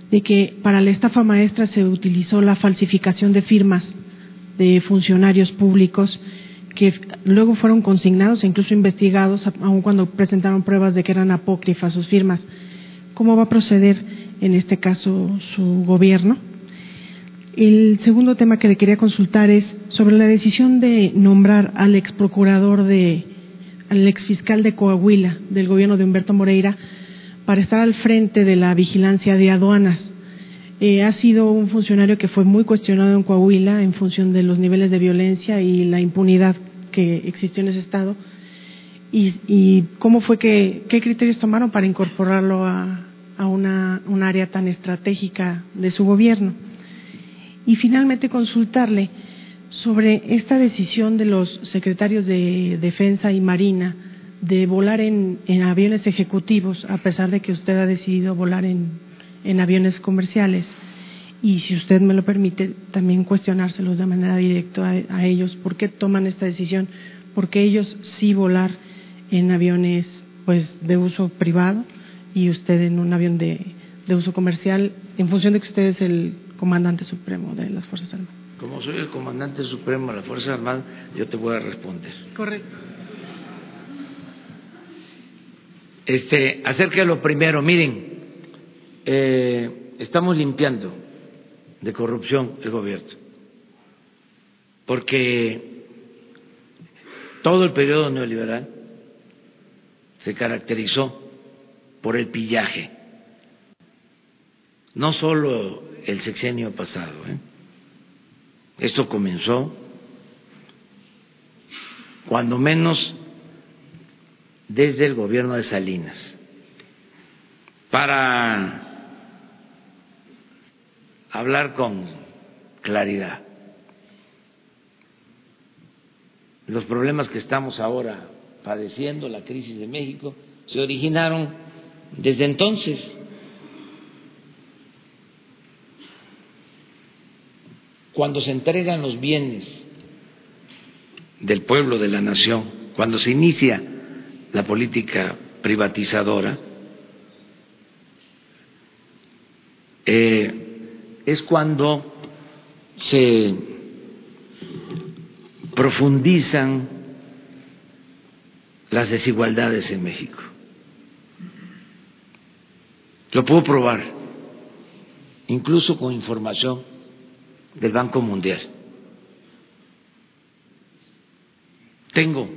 de que para la estafa maestra se utilizó la falsificación de firmas de funcionarios públicos que luego fueron consignados e incluso investigados, aun cuando presentaron pruebas de que eran apócrifas sus firmas. ¿Cómo va a proceder en este caso su gobierno? El segundo tema que le quería consultar es sobre la decisión de nombrar al ex procurador de, al ex fiscal de Coahuila del gobierno de Humberto Moreira para estar al frente de la vigilancia de aduanas. Eh, ha sido un funcionario que fue muy cuestionado en Coahuila en función de los niveles de violencia y la impunidad que existió en ese estado. Y, y cómo fue que, qué criterios tomaron para incorporarlo a, a una, un área tan estratégica de su gobierno. Y finalmente consultarle sobre esta decisión de los secretarios de Defensa y Marina de volar en, aviones ejecutivos, a pesar de que usted ha decidido volar en, aviones comerciales. Y si usted me lo permite, también cuestionárselos de manera directa a, a ellos por qué toman esta decisión, porque ellos sí volar en aviones pues de uso privado y usted en un avión de, de uso comercial, en función de que usted es el comandante supremo de las Fuerzas Armadas. Como soy el comandante supremo de las Fuerzas Armadas, yo te voy a responder. Correcto. Este, acerca de lo primero, miren, eh, estamos limpiando de corrupción el gobierno, porque todo el periodo neoliberal se caracterizó por el pillaje, no solo el sexenio pasado, ¿eh? Esto comenzó cuando menos desde el gobierno de Salinas, para hablar con claridad. Los problemas que estamos ahora padeciendo, la crisis de México, se originaron desde entonces. Cuando se entregan los bienes del pueblo, de la nación, cuando se inicia la política privatizadora, eh, es cuando se profundizan las desigualdades en México. Lo puedo probar, incluso con información del Banco Mundial. Tengo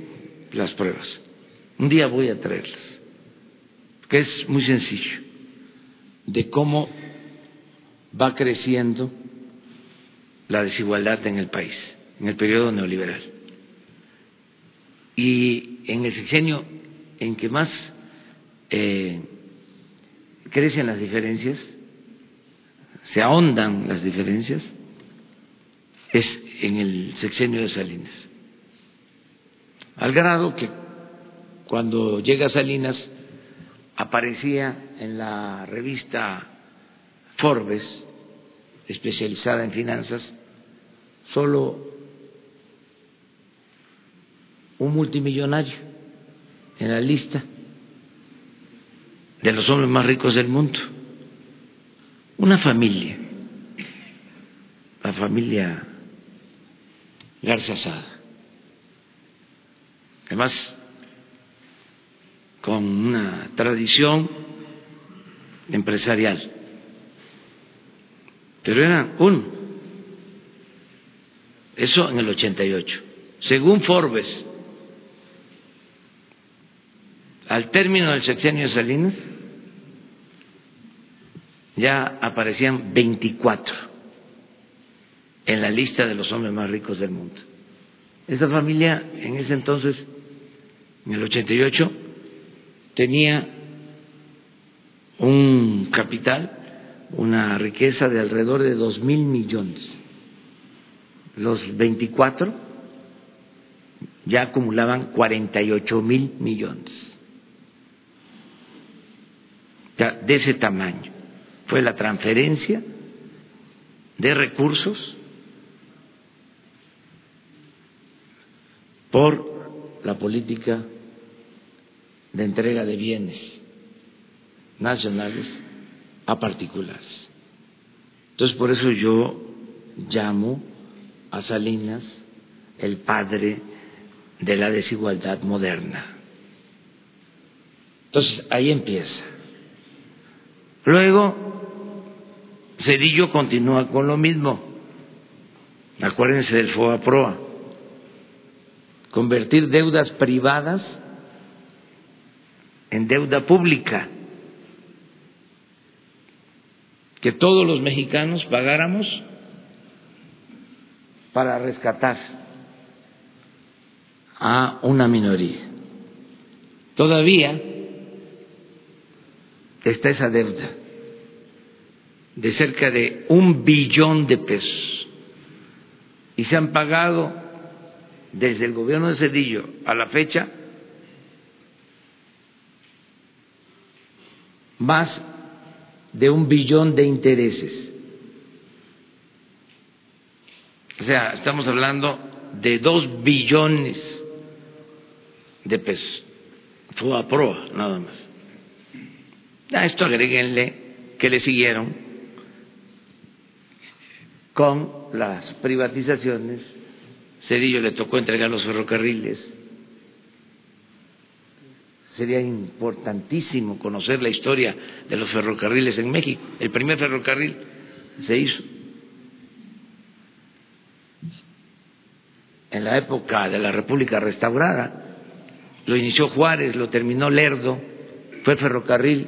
las pruebas. Un día voy a traerlas, que es muy sencillo, de cómo va creciendo la desigualdad en el país, en el periodo neoliberal. Y en el sexenio en que más eh, crecen las diferencias, se ahondan las diferencias, es en el sexenio de Salinas. Al grado que cuando llega Salinas aparecía en la revista Forbes, especializada en finanzas, solo un multimillonario en la lista de los hombres más ricos del mundo. Una familia, la familia Garza Sada. Además, con una tradición empresarial. Pero eran uno. Eso en el 88. Según Forbes, al término del sexenio de Salinas, ya aparecían 24 en la lista de los hombres más ricos del mundo. Esa familia en ese entonces, en el 88, tenía un capital, una riqueza de alrededor de dos mil millones. Los 24 ya acumulaban 48 mil millones. De ese tamaño fue la transferencia de recursos por la política de entrega de bienes nacionales a particulares. Entonces, por eso yo llamo a Salinas el padre de la desigualdad moderna. Entonces, ahí empieza. Luego, Cedillo continúa con lo mismo. Acuérdense del FOA-PROA. Convertir deudas privadas en deuda pública. Que todos los mexicanos pagáramos para rescatar a una minoría. Todavía está esa deuda de cerca de un billón de pesos y se han pagado desde el gobierno de Cedillo a la fecha más de un billón de intereses. O sea, estamos hablando de dos billones de pesos. Fue a proa, nada más. A esto agréguenle que le siguieron con las privatizaciones. Cedillo le tocó entregar los ferrocarriles. Sería importantísimo conocer la historia de los ferrocarriles en México. El primer ferrocarril se hizo en la época de la República Restaurada. Lo inició Juárez, lo terminó Lerdo, fue ferrocarril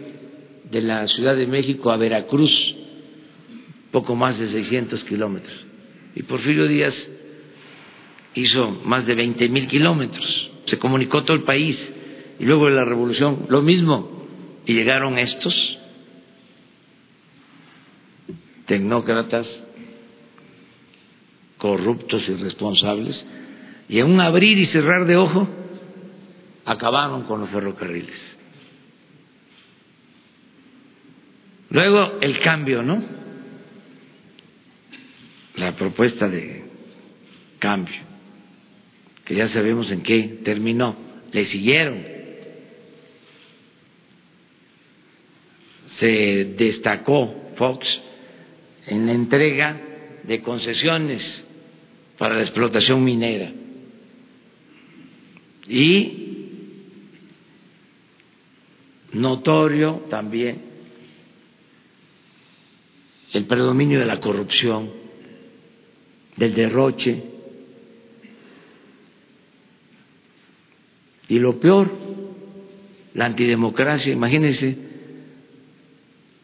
de la Ciudad de México a Veracruz, poco más de 600 kilómetros. Y Porfirio Díaz hizo más de 20 mil kilómetros, se comunicó todo el país. Y luego de la revolución, lo mismo. Y llegaron estos tecnócratas corruptos y responsables, y en un abrir y cerrar de ojo acabaron con los ferrocarriles. Luego el cambio, ¿no? La propuesta de cambio, que ya sabemos en qué terminó, le siguieron. Se destacó Fox en la entrega de concesiones para la explotación minera. Y notorio también el predominio de la corrupción, del derroche. Y lo peor, la antidemocracia. Imagínense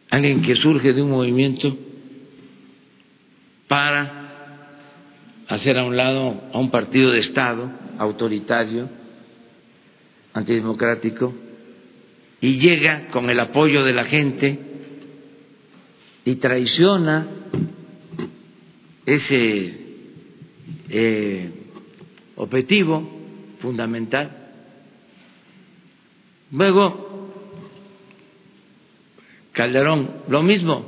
alguien que surge de un movimiento para hacer a un lado a un partido de Estado autoritario, antidemocrático, y llega con el apoyo de la gente y traiciona ese eh, objetivo fundamental. Luego, Calderón, lo mismo,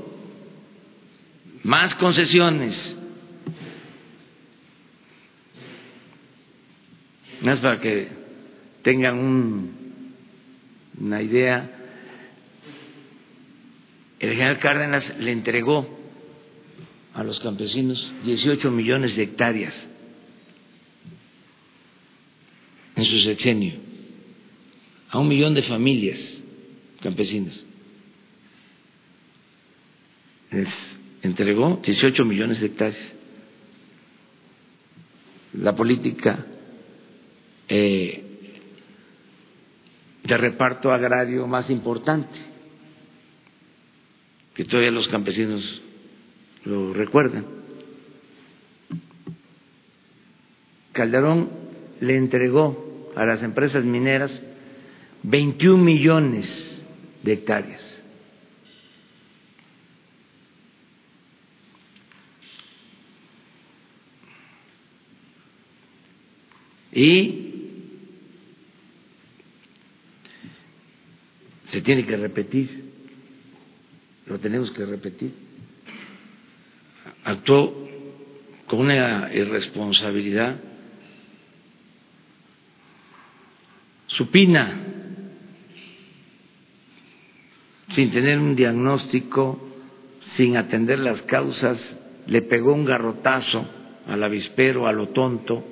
más concesiones, más para que tengan un, una idea, el general Cárdenas le entregó a los campesinos 18 millones de hectáreas en su sexenio, a un millón de familias campesinas. Les entregó 18 millones de hectáreas. La política eh, de reparto agrario más importante, que todavía los campesinos lo recuerdan. Calderón le entregó a las empresas mineras 21 millones de hectáreas. Y se tiene que repetir, lo tenemos que repetir. Actuó con una irresponsabilidad supina, sin tener un diagnóstico, sin atender las causas, le pegó un garrotazo al avispero, a lo tonto,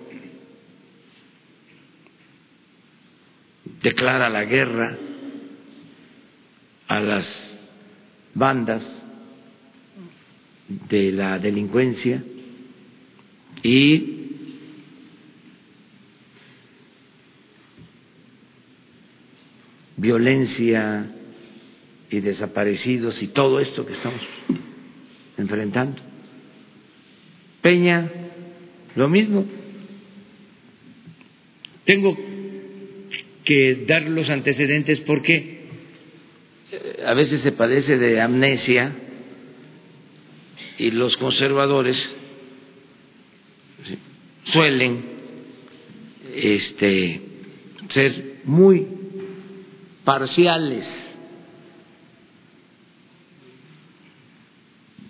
declara la guerra a las bandas de la delincuencia y violencia y desaparecidos y todo esto que estamos enfrentando. Peña, lo mismo. Tengo que dar los antecedentes porque eh, a veces se padece de amnesia y los conservadores suelen este, ser muy parciales.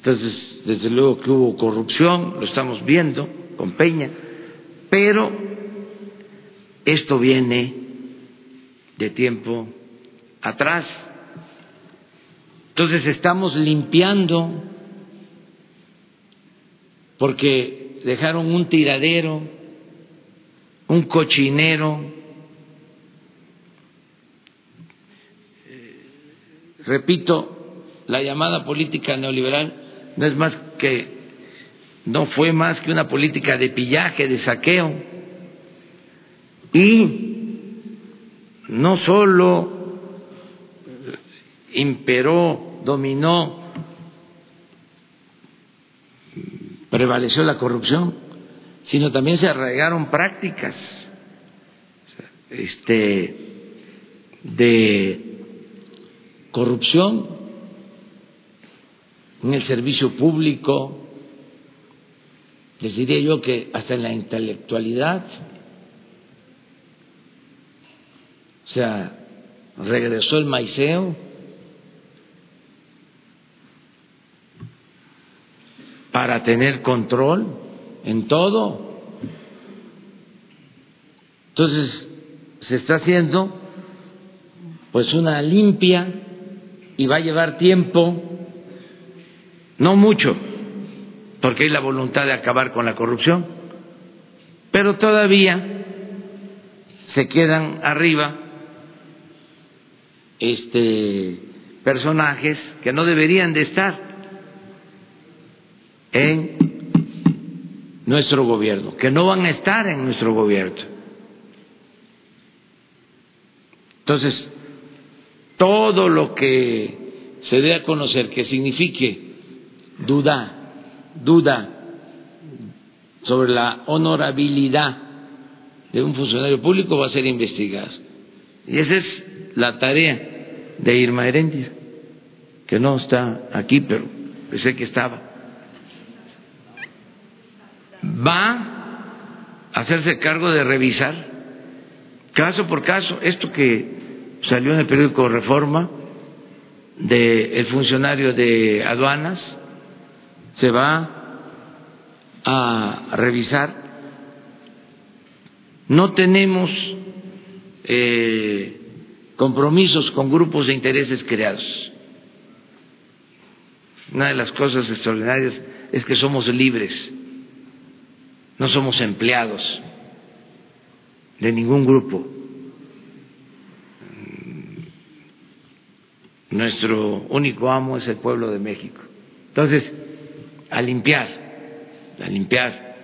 Entonces, desde luego que hubo corrupción, lo estamos viendo con Peña, pero esto viene de tiempo atrás. Entonces estamos limpiando porque dejaron un tiradero, un cochinero, repito, la llamada política neoliberal no es más que, no fue más que una política de pillaje, de saqueo, y no solo imperó, dominó, prevaleció la corrupción, sino también se arraigaron prácticas este, de corrupción en el servicio público, les diría yo que hasta en la intelectualidad, o sea, regresó el maiceo, para tener control en todo. Entonces, se está haciendo pues una limpia y va a llevar tiempo, no mucho, porque hay la voluntad de acabar con la corrupción, pero todavía se quedan arriba este personajes que no deberían de estar en nuestro gobierno, que no van a estar en nuestro gobierno. Entonces, todo lo que se dé a conocer que signifique duda, duda sobre la honorabilidad de un funcionario público va a ser investigado. Y esa es la tarea de Irma Herendia, que no está aquí, pero pensé que estaba. Va a hacerse cargo de revisar caso por caso esto que salió en el periódico Reforma del funcionario de aduanas, se va a revisar. No tenemos eh, compromisos con grupos de intereses creados. Una de las cosas extraordinarias es que somos libres, no somos empleados de ningún grupo. Nuestro único amo es el pueblo de México. Entonces, a limpiar, a limpiar.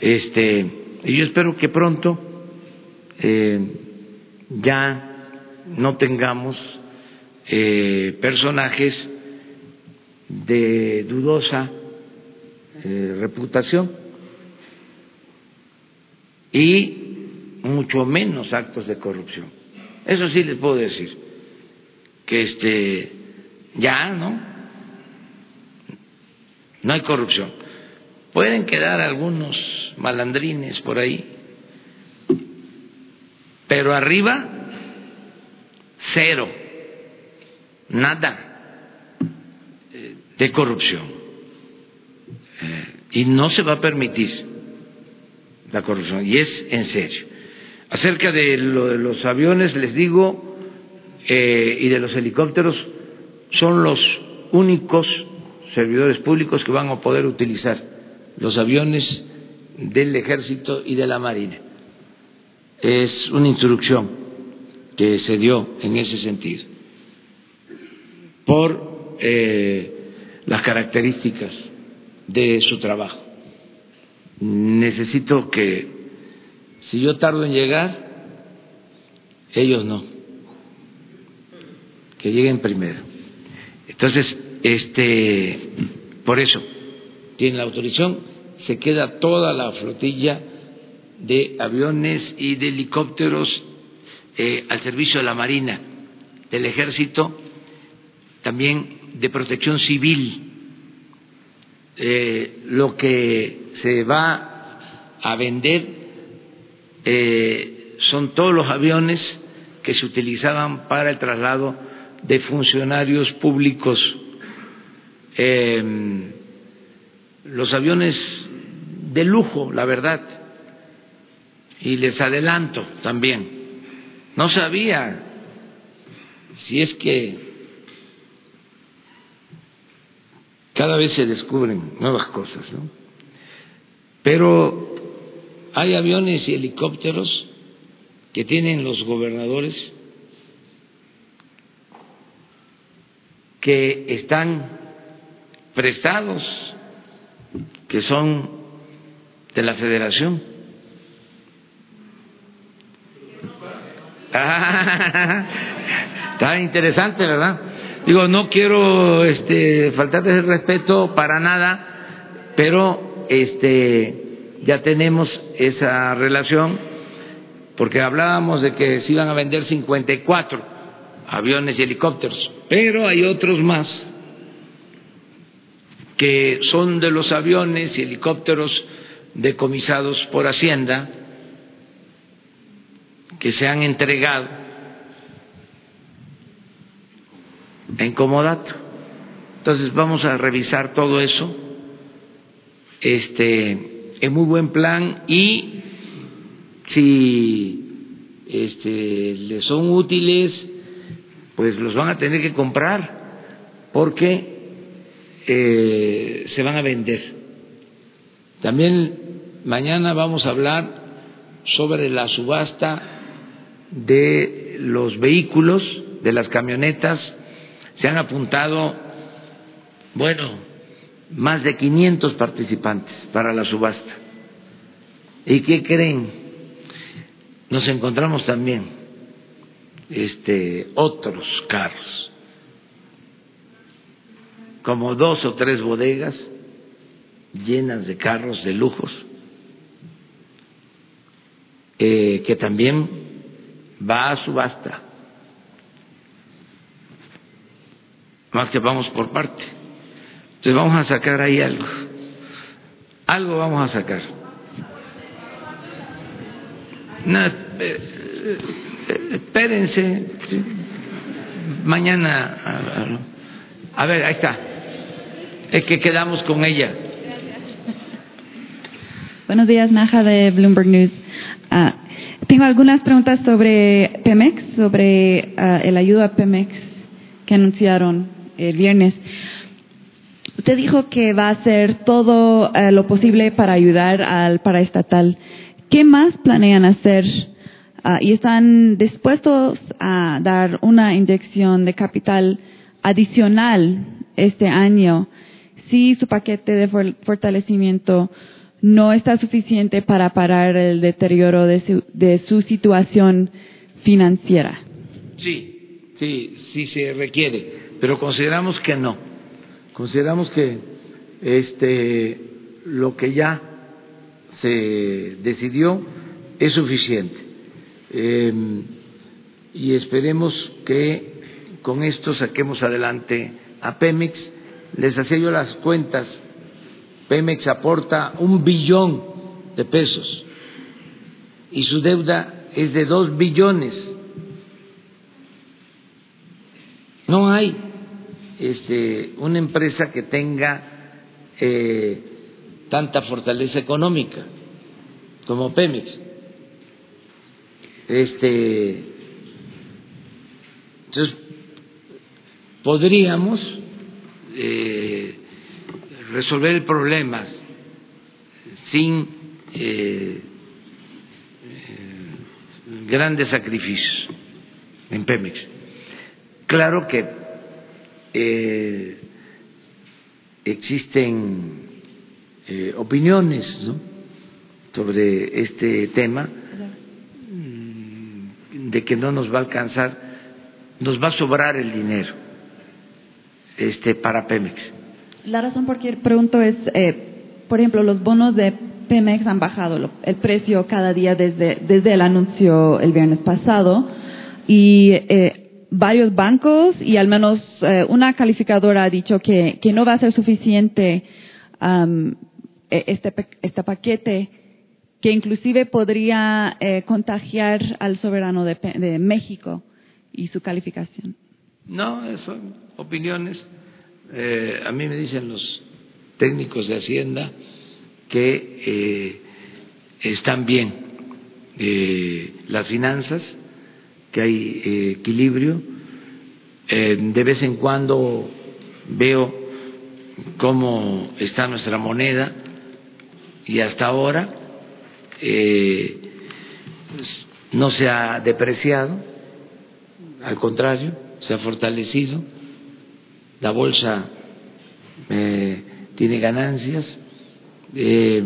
Este, y yo espero que pronto eh, ya no tengamos eh, personajes de dudosa eh, reputación y mucho menos actos de corrupción. Eso sí les puedo decir que este ya no no hay corrupción. Pueden quedar algunos malandrines por ahí pero arriba cero. Nada eh, de corrupción. Eh, y no se va a permitir la corrupción y es en serio. Acerca de lo de los aviones les digo eh, y de los helicópteros, son los únicos servidores públicos que van a poder utilizar los aviones del ejército y de la marina. Es una instrucción que se dio en ese sentido por eh, las características de su trabajo. Necesito que, si yo tardo en llegar, ellos no, que lleguen primero. Entonces, este, por eso, tiene la autorización, se queda toda la flotilla de aviones y de helicópteros eh, al servicio de la Marina, del Ejército, también de protección civil. Eh, lo que se va a vender eh, son todos los aviones que se utilizaban para el traslado de funcionarios públicos. Eh, los aviones de lujo, la verdad. Y les adelanto también, no sabía si es que cada vez se descubren nuevas cosas, ¿no? Pero hay aviones y helicópteros que tienen los gobernadores que están prestados, que son de la federación. está interesante, ¿verdad? Digo, no quiero este, faltarles el respeto para nada, pero este, ya tenemos esa relación, porque hablábamos de que se iban a vender 54 aviones y helicópteros, pero hay otros más que son de los aviones y helicópteros decomisados por Hacienda, que se han entregado en comodato. Entonces vamos a revisar todo eso, este, en muy buen plan y si este, les son útiles, pues los van a tener que comprar porque eh, se van a vender. También mañana vamos a hablar sobre la subasta de los vehículos, de las camionetas. Se han apuntado, bueno, más de 500 participantes para la subasta. ¿Y qué creen? Nos encontramos también este, otros carros, como dos o tres bodegas llenas de carros de lujos, eh, que también va a subasta. Más que vamos por parte. Entonces vamos a sacar ahí algo. Algo vamos a sacar. Eh, eh, espérense. Mañana. A ver, ahí está. Es que quedamos con ella. Buenos días, Naja de Bloomberg News. Ah, tengo algunas preguntas sobre Pemex, sobre uh, el ayuda a Pemex que anunciaron el viernes. Usted dijo que va a hacer todo uh, lo posible para ayudar al paraestatal. ¿Qué más planean hacer? Uh, ¿Y están dispuestos a dar una inyección de capital adicional este año si su paquete de fortalecimiento no está suficiente para parar el deterioro de su, de su situación financiera. Sí, sí, sí se requiere, pero consideramos que no. Consideramos que este lo que ya se decidió es suficiente. Eh, y esperemos que con esto saquemos adelante a Pemex. Les hacía yo las cuentas Pemex aporta un billón de pesos y su deuda es de dos billones. No hay este, una empresa que tenga eh, tanta fortaleza económica como Pemex. Este, entonces, podríamos eh, resolver el problema sin eh, grandes sacrificios en Pemex. Claro que eh, existen eh, opiniones sobre este tema mm, de que no nos va a alcanzar, nos va a sobrar el dinero este para Pemex. La razón por qué pregunto es, eh, por ejemplo, los bonos de Pemex han bajado el precio cada día desde, desde el anuncio el viernes pasado y eh, varios bancos y al menos eh, una calificadora ha dicho que, que no va a ser suficiente um, este, este paquete que inclusive podría eh, contagiar al soberano de, de, México y su calificación. No, son opiniones. Eh, a mí me dicen los técnicos de Hacienda que eh, están bien eh, las finanzas, que hay eh, equilibrio. de vez en cuando veo cómo está nuestra moneda y hasta ahora no se ha depreciado, al contrario, se ha fortalecido. La bolsa tiene ganancias eh,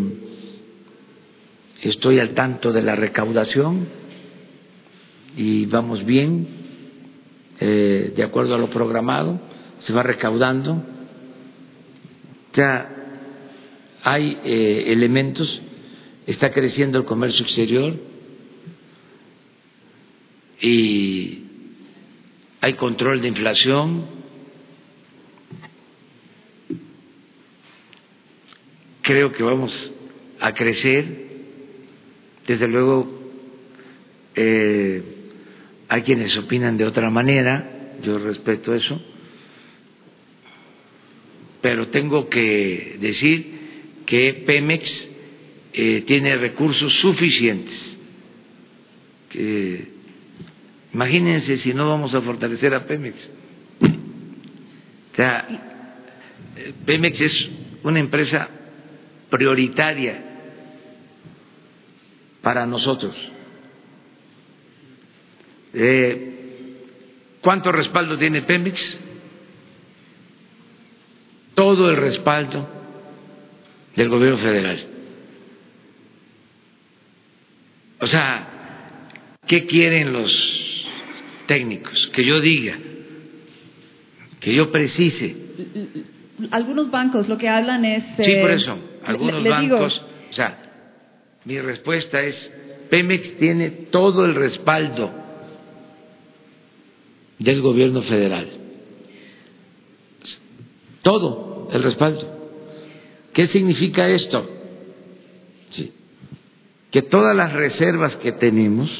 estoy al tanto de la recaudación y vamos bien, eh, de acuerdo a lo programado, se va recaudando. Ya hay eh, elementos, está creciendo el comercio exterior y hay control de inflación creo que vamos a crecer. Desde luego, eh, hay quienes opinan de otra manera, yo respeto eso, pero tengo que decir que Pemex eh, tiene recursos suficientes. Que, imagínense si no vamos a fortalecer a Pemex. O sea, Pemex es una empresa prioritaria para nosotros. Eh, ¿Cuánto respaldo tiene Pemex? Todo el respaldo del gobierno federal. O sea, ¿qué quieren los técnicos? Que yo diga, que yo precise. Algunos bancos lo que hablan es... Sí, por eso algunos bancos, o sea, mi respuesta es, Pemex tiene todo el respaldo del gobierno federal. Todo el respaldo. ¿Qué significa esto? Sí. Que todas las reservas que tenemos,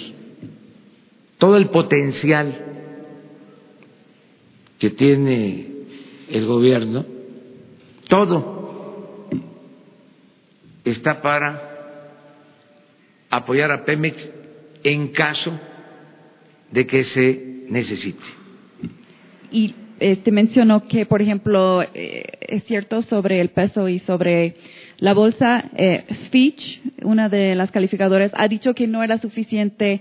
todo el potencial que tiene el gobierno, todo está para apoyar a Pemex en caso de que se necesite. Y este mencionó que, por ejemplo, eh, es cierto sobre el peso y sobre la bolsa. Eh, Fitch, una de las calificadoras, ha dicho que no era suficiente.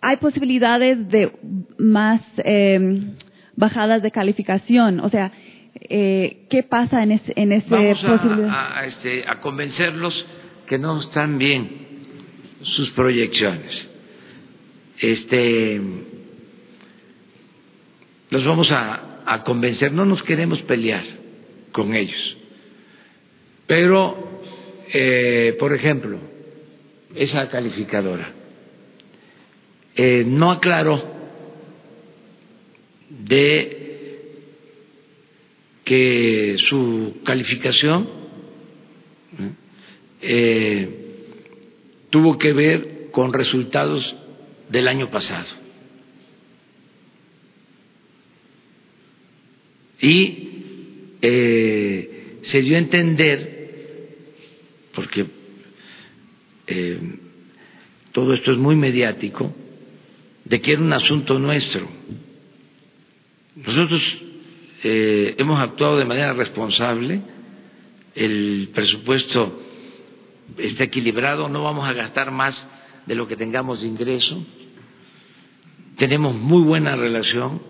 Hay posibilidades de más eh, bajadas de calificación. O sea, eh, ¿qué pasa en ese, en ese Vamos a, a, este, a convencerlos que no están bien sus proyecciones. Este, los vamos a, a convencer, no nos queremos pelear con ellos. Pero, eh, por ejemplo, esa calificadora eh, no aclaró de que su calificación eh, tuvo que ver con resultados del año pasado. Y eh, se dio a entender, porque eh, todo esto es muy mediático, de que era un asunto nuestro. Nosotros eh, hemos actuado de manera responsable, el presupuesto está equilibrado, no vamos a gastar más de lo que tengamos de ingreso, tenemos muy buena relación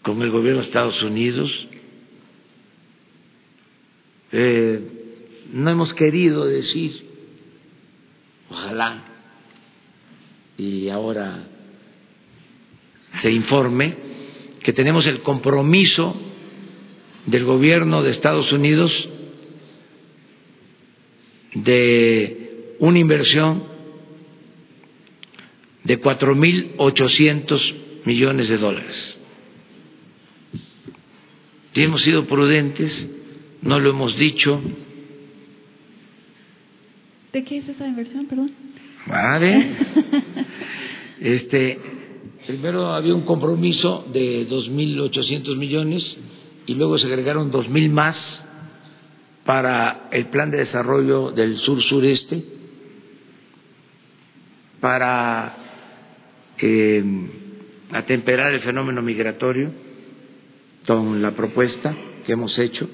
con el gobierno de Estados Unidos, eh, no hemos querido decir, ojalá, y ahora se informe que tenemos el compromiso del gobierno de Estados Unidos de una inversión de cuatro mil ochocientos millones de dólares. Y hemos sido prudentes, no lo hemos dicho. ¿De qué es esa inversión, perdón? Vale. este, primero había un compromiso de dos mil ochocientos millones y luego se agregaron dos mil más para el plan de desarrollo del sur sureste, para eh, atemperar el fenómeno migratorio con la propuesta que hemos hecho.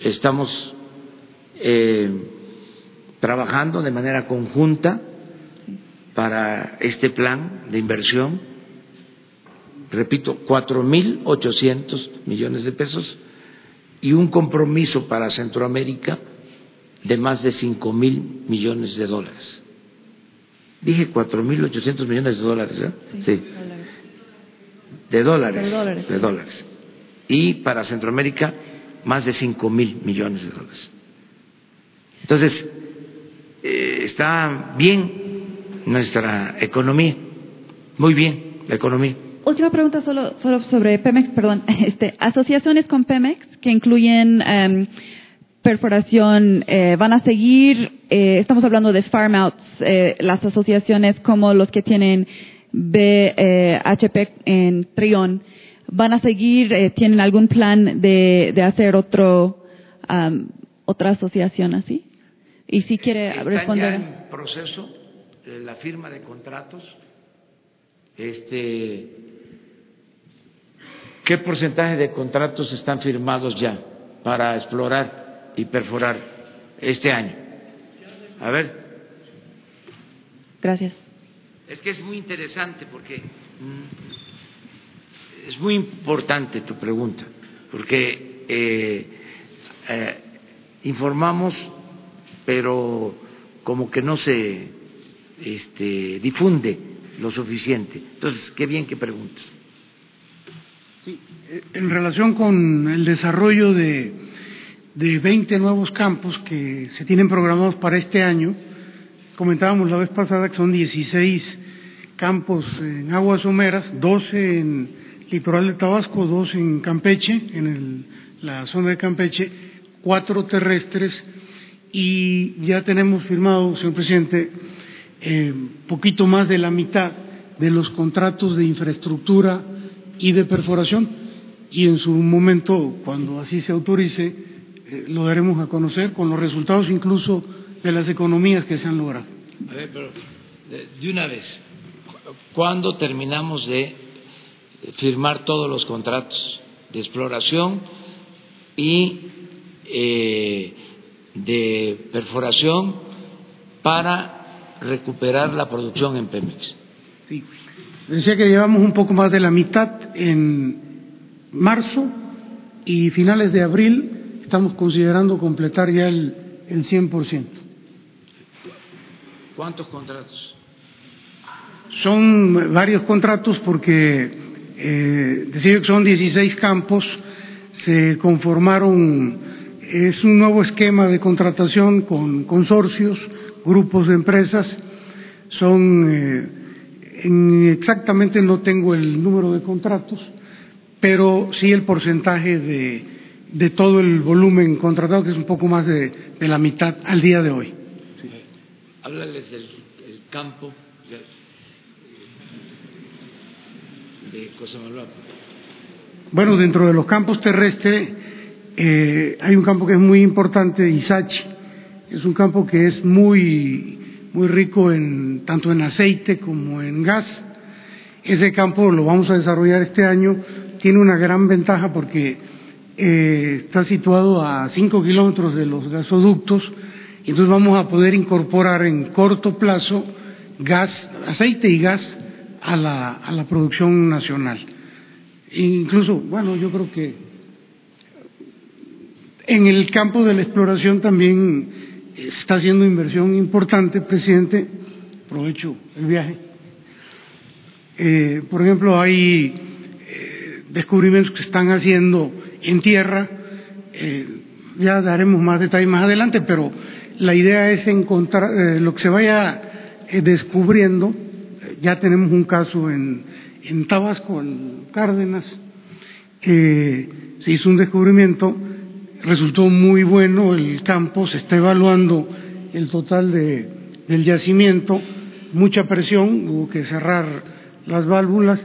Estamos eh, trabajando de manera conjunta para este plan de inversión, repito, cuatro mil ochocientos millones de pesos y un compromiso para Centroamérica de más de cinco mil millones de dólares. Dije cuatro mil ochocientos millones de dólares, ¿eh? Sí. De dólares. De dólares. De dólares. Y para Centroamérica más de cinco mil millones de dólares. Entonces, eh, está bien nuestra economía, muy bien la economía. Última pregunta solo, solo sobre Pemex, perdón. Este, asociaciones con Pemex que incluyen em, perforación, eh, van a seguir, eh, estamos hablando de farm outs, eh, las asociaciones como los que tienen BHP en Trión, van a seguir, tienen algún plan de, de hacer otro, otra asociación así? Y si quiere responder. Ya en proceso la firma de contratos. Este, ¿Qué porcentaje de contratos están firmados ya para explorar y perforar este año? A ver. Gracias. Es que es muy interesante porque mm, es muy importante tu pregunta, porque eh, eh, informamos, pero como que no se este, difunde lo suficiente. Entonces, qué bien que preguntas. Sí, eh, en relación con el desarrollo de, de 20 nuevos campos que se tienen programados para este año, comentábamos la vez pasada que son 16 campos en aguas someras, 12 en litoral de Tabasco, 2 en Campeche, en el, la zona de Campeche, cuatro terrestres y ya tenemos firmado, señor presidente, eh, poquito más de la mitad de los contratos de infraestructura y de perforación y en su momento, cuando así se autorice, eh, lo daremos a conocer con los resultados incluso de las economías que se han logrado. A ver, pero de una vez, ¿cuándo terminamos de firmar todos los contratos de exploración y eh, de perforación para recuperar la producción en Pemex? Sí. Decía que llevamos un poco más de la mitad en marzo y finales de abril estamos considerando completar ya el, el 100%. ¿Cuántos contratos? Son varios contratos porque eh, decía que son 16 campos, se conformaron, es un nuevo esquema de contratación con consorcios, grupos de empresas, son eh, exactamente no tengo el número de contratos, pero sí el porcentaje de, de todo el volumen contratado, que es un poco más de, de la mitad al día de hoy. Sí. Háblales del campo de Cosa Bueno, dentro de los campos terrestres eh, hay un campo que es muy importante, Isachi. Es un campo que es muy muy rico en, tanto en aceite como en gas. Ese campo lo vamos a desarrollar este año, tiene una gran ventaja porque eh, está situado a 5 kilómetros de los gasoductos y entonces vamos a poder incorporar en corto plazo gas, aceite y gas a la, a la producción nacional. Incluso, bueno, yo creo que en el campo de la exploración también está haciendo inversión importante, presidente. Aprovecho el viaje. Eh, por ejemplo, hay eh, descubrimientos que están haciendo en tierra. Eh, ya daremos más detalles más adelante, pero la idea es encontrar lo que se vaya descubriendo. Ya tenemos un caso en, en Tabasco, en Cárdenas, que se hizo un descubrimiento, resultó muy bueno el campo, se está evaluando el total de, del yacimiento, mucha presión, hubo que cerrar las válvulas,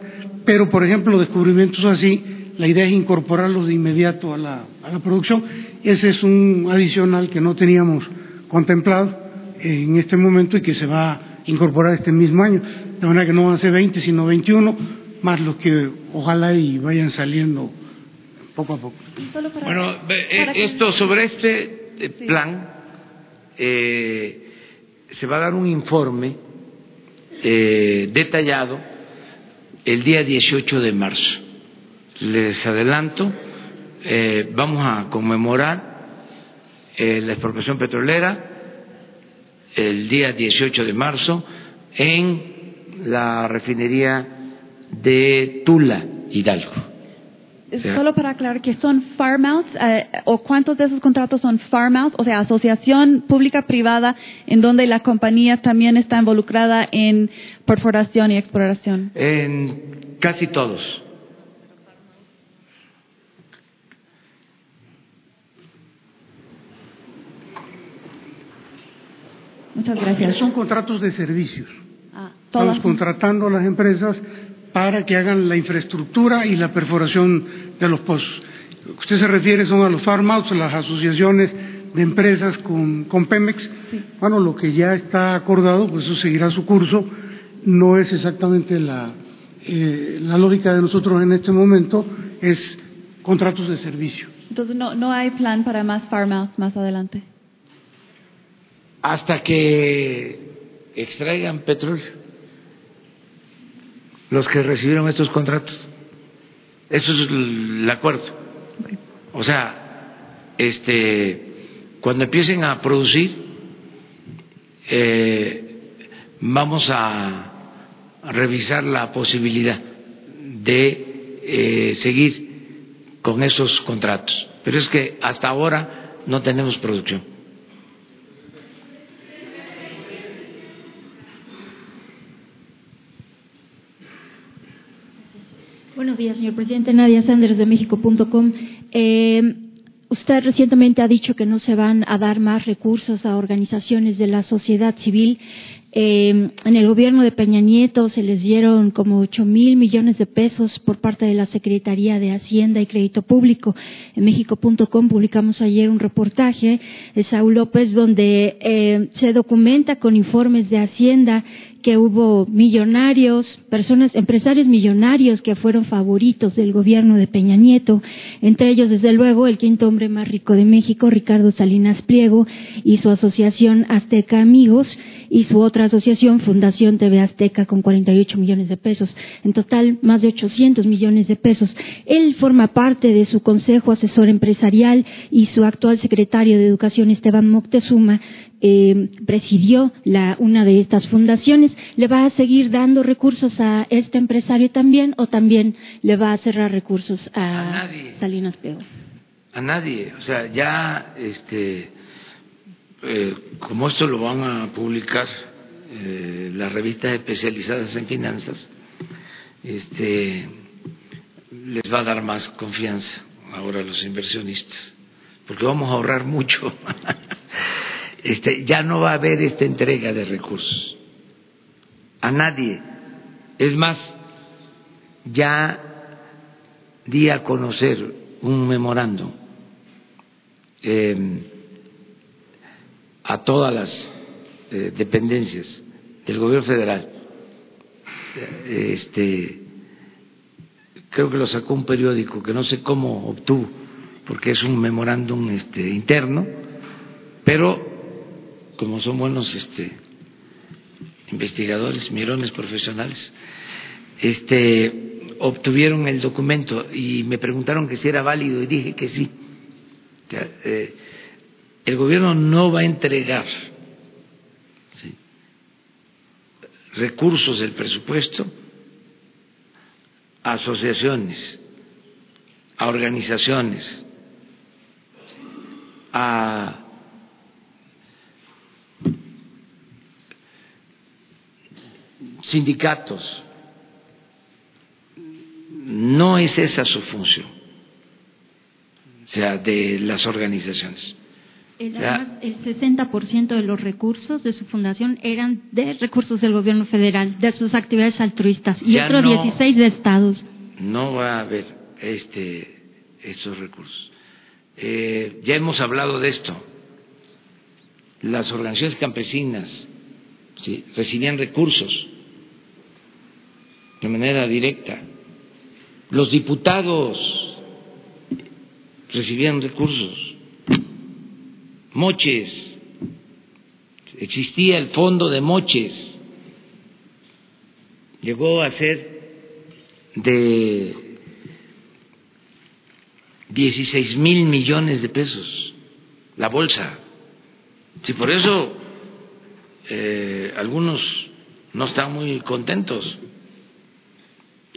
pero por ejemplo descubrimientos así, la idea es incorporarlos de inmediato a la, a la producción. Ese es un adicional que no teníamos contemplado en este momento y que se va a incorporar este mismo año. De manera que no van a ser 20, sino 21, más los que ojalá y vayan saliendo poco a poco. Bueno, esto sobre este plan eh, se va a dar un informe eh, detallado el día 18 de marzo. Les adelanto, eh, vamos a conmemorar eh, la expropiación petrolera el día 18 de marzo en la refinería de Tula, Hidalgo. Solo para aclarar que son farm outs, eh, o cuántos de esos contratos son farm outs, o sea, asociación pública-privada, en donde la compañía también está involucrada en perforación y exploración. En casi todos. Muchas gracias. Son contratos de servicios. Ah, Estamos contratando a las empresas para que hagan la infraestructura y la perforación de los pozos. Lo que usted se refiere son a los farm outs, a las asociaciones de empresas con, con Pemex. Bueno, lo que ya está acordado, pues eso seguirá su curso. No es exactamente la, eh, la lógica de nosotros en este momento, es contratos de servicio. Entonces no, no hay plan para más farm outs más adelante. Hasta que extraigan petróleo los que recibieron estos contratos. Eso es el acuerdo. O sea, este, cuando empiecen a producir, eh, vamos a revisar la posibilidad de eh, seguir con esos contratos. Pero es que hasta ahora no tenemos producción. Buenos días, señor presidente. Nadia Sanders de México.com. Eh, usted recientemente ha dicho que no se van a dar más recursos a organizaciones de la sociedad civil. Eh, en el gobierno de Peña Nieto se les dieron como ocho mil millones de pesos por parte de la Secretaría de Hacienda y Crédito Público. En México.com publicamos ayer un reportaje de Saúl López donde eh, se documenta con informes de Hacienda que hubo millonarios, personas, empresarios millonarios que fueron favoritos del gobierno de Peña Nieto, entre ellos, desde luego, el quinto hombre más rico de México, Ricardo Salinas Pliego, y su asociación Azteca Amigos, y su otra asociación, Fundación TV Azteca, con 48 millones de pesos. En total, más de 800 millones de pesos. Él forma parte de su consejo asesor empresarial y su actual secretario de Educación, Esteban Moctezuma, eh, presidió la, una de estas fundaciones. ¿Le va a seguir dando recursos a este empresario también o también le va a cerrar recursos a, A nadie. Salinas Pliego? A nadie. O sea, ya, este, eh, como esto lo van a publicar eh, las revistas especializadas en finanzas, este, les va a dar más confianza ahora a los inversionistas, porque vamos a ahorrar mucho. este, ya no va a haber esta entrega de recursos a nadie. Es más, ya di a conocer un memorando eh, a todas las eh, dependencias del gobierno federal, este, creo que lo sacó un periódico que no sé cómo obtuvo, porque es un memorándum este, interno, pero como son buenos este, investigadores, mirones profesionales, este, obtuvieron el documento y me preguntaron que si era válido y dije que sí. Eh, el gobierno no va a entregar recursos del presupuesto a asociaciones, a organizaciones, a sindicatos. No es esa su función, o sea, de las organizaciones. El, el 60% de los recursos de su fundación eran de recursos del gobierno federal, de sus actividades altruistas, y otros 16 de estados. No va a haber este, esos recursos. Eh, ya hemos hablado de esto. Las organizaciones campesinas ¿sí? recibían recursos de manera directa. Los diputados recibían recursos moches, existía el fondo de moches, llegó a ser de 16 mil millones de pesos la bolsa. Si por eso eh, algunos no están muy contentos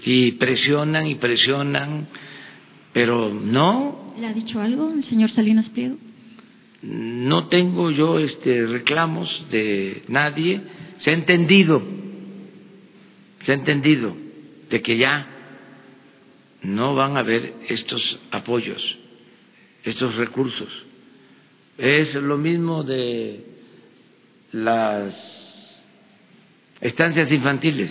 y presionan y presionan, pero no. ¿Le ha dicho algo el señor Salinas Pliego? no tengo yo este reclamos de nadie, se ha entendido, se ha entendido de que ya no van a haber estos apoyos, estos recursos. Es lo mismo de las estancias infantiles.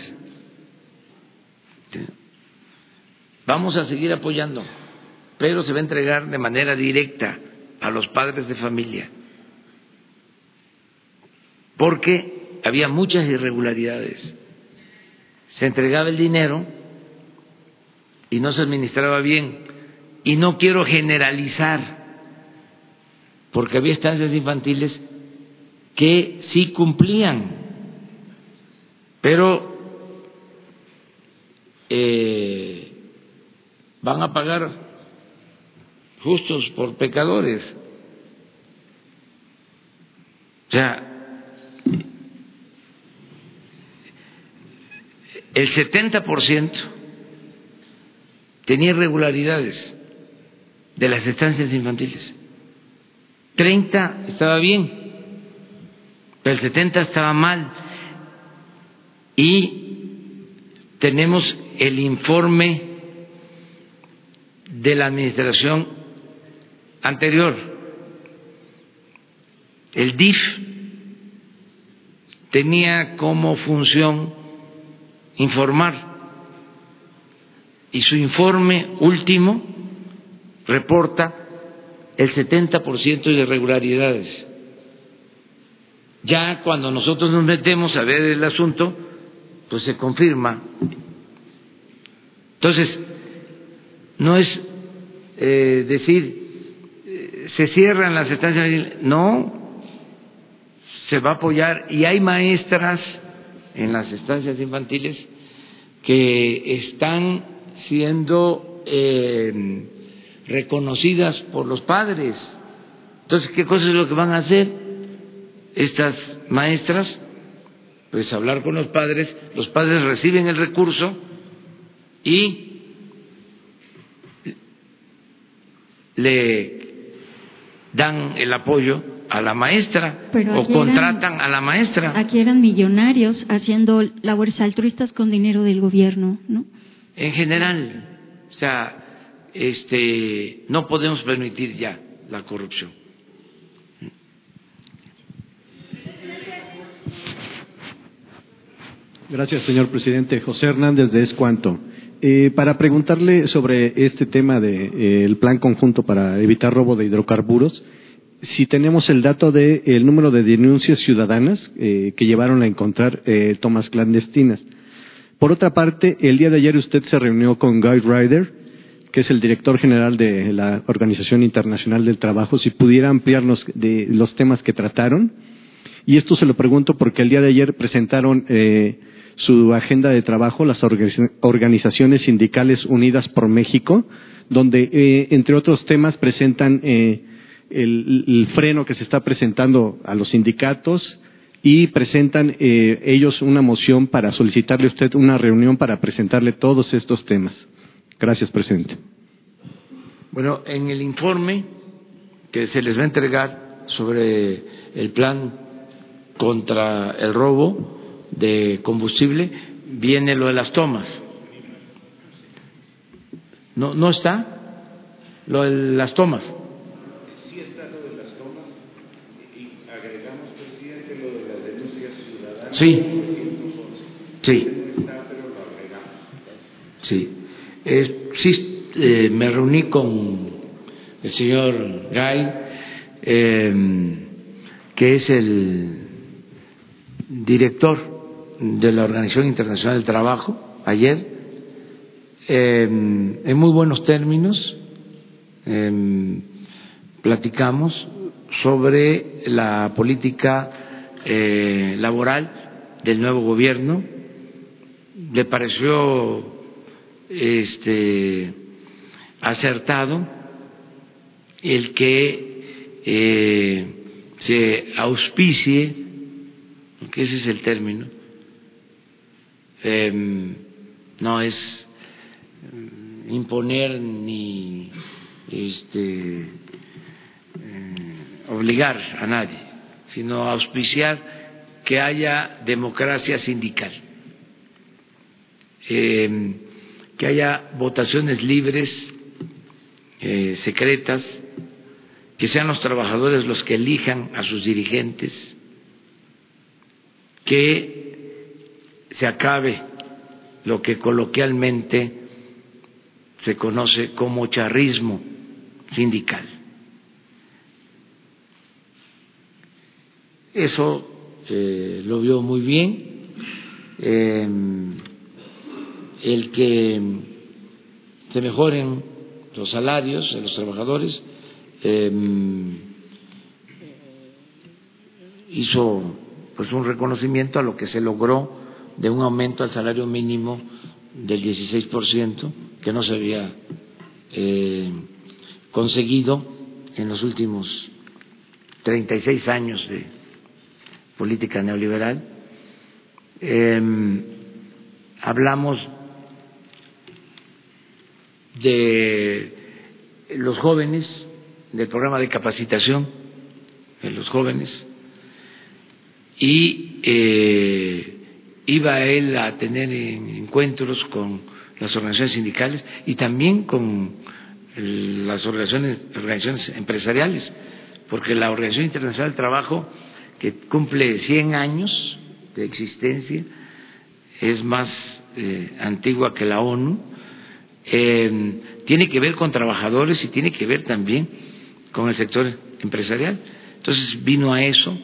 Vamos a seguir apoyando, pero se va a entregar de manera directa a los padres de familia, porque había muchas irregularidades. Se entregaba el dinero y no se administraba bien. Y no quiero generalizar, porque había estancias infantiles que sí cumplían, pero eh, van a pagar justos por pecadores. O sea, el 70% tenía irregularidades de las estancias infantiles. 30 estaba bien, pero el 70 estaba mal. Y tenemos el informe de la Administración anterior, el DIF tenía como función informar y su informe último reporta el 70% de irregularidades. Ya cuando nosotros nos metemos a ver el asunto, pues se confirma. Entonces, no es eh, decir se cierran las estancias, no, se va a apoyar y hay maestras en las estancias infantiles que están siendo eh, reconocidas por los padres. Entonces, ¿qué cosa es lo que van a hacer estas maestras? Pues hablar con los padres, los padres reciben el recurso y le dan el apoyo a la maestra o contratan a la maestra. Aquí eran millonarios haciendo labores altruistas con dinero del gobierno, ¿no? En general, o sea, este, no podemos permitir ya la corrupción. Gracias, señor presidente. José Hernández de Escuanto. Eh, para preguntarle sobre este tema del de, eh, plan conjunto para evitar robo de hidrocarburos, si tenemos el dato del número de denuncias ciudadanas eh, que llevaron a encontrar tomas clandestinas. Por otra parte, el día de ayer usted se reunió con Guy Ryder, que es el director general de la Organización Internacional del Trabajo, si pudiera ampliarnos de los temas que trataron. Y esto se lo pregunto porque el día de ayer presentaron eh, su agenda de trabajo las organizaciones sindicales unidas por México, donde, eh, entre otros temas, presentan eh, el, freno que se está presentando a los sindicatos y presentan eh, ellos una moción para solicitarle a usted una reunión para presentarle todos estos temas. Gracias, presidente. Bueno, en el informe que se les va a entregar sobre el plan contra el robo de combustible viene lo de las tomas. ¿No, no está? Lo de las tomas. Sí está lo de las tomas y agregamos, presidente, lo de las denuncias ciudadanas. Sí. Sí. Sí. Es, sí, eh, me reuní con el señor Gay, eh, que es el director de la Organización Internacional del Trabajo ayer, eh, en muy buenos términos, eh, platicamos sobre la política eh, laboral del nuevo gobierno. Le pareció este, acertado el que eh, se auspicie, que ese es el término, eh, no es imponer ni este, eh, obligar a nadie, sino auspiciar que haya democracia sindical, eh, que haya votaciones libres, eh, secretas, que sean los trabajadores los que elijan a sus dirigentes, que se acabe lo que coloquialmente se conoce como charrismo sindical. Eso eh, lo vio muy bien. Eh, el que se mejoren los salarios de los trabajadores eh, hizo pues un reconocimiento a lo que se logró de un aumento al salario mínimo del 16%, que no se había eh, conseguido en los últimos 36 años de política neoliberal. Eh, hablamos de los jóvenes, del programa de capacitación de los jóvenes y eh, iba él a tener encuentros con las organizaciones sindicales y también con las organizaciones, empresariales, porque la Organización Internacional del Trabajo, que cumple 100 años de existencia, es más eh, antigua que la ONU, eh, tiene que ver con trabajadores y tiene que ver también con el sector empresarial. Entonces vino a eso,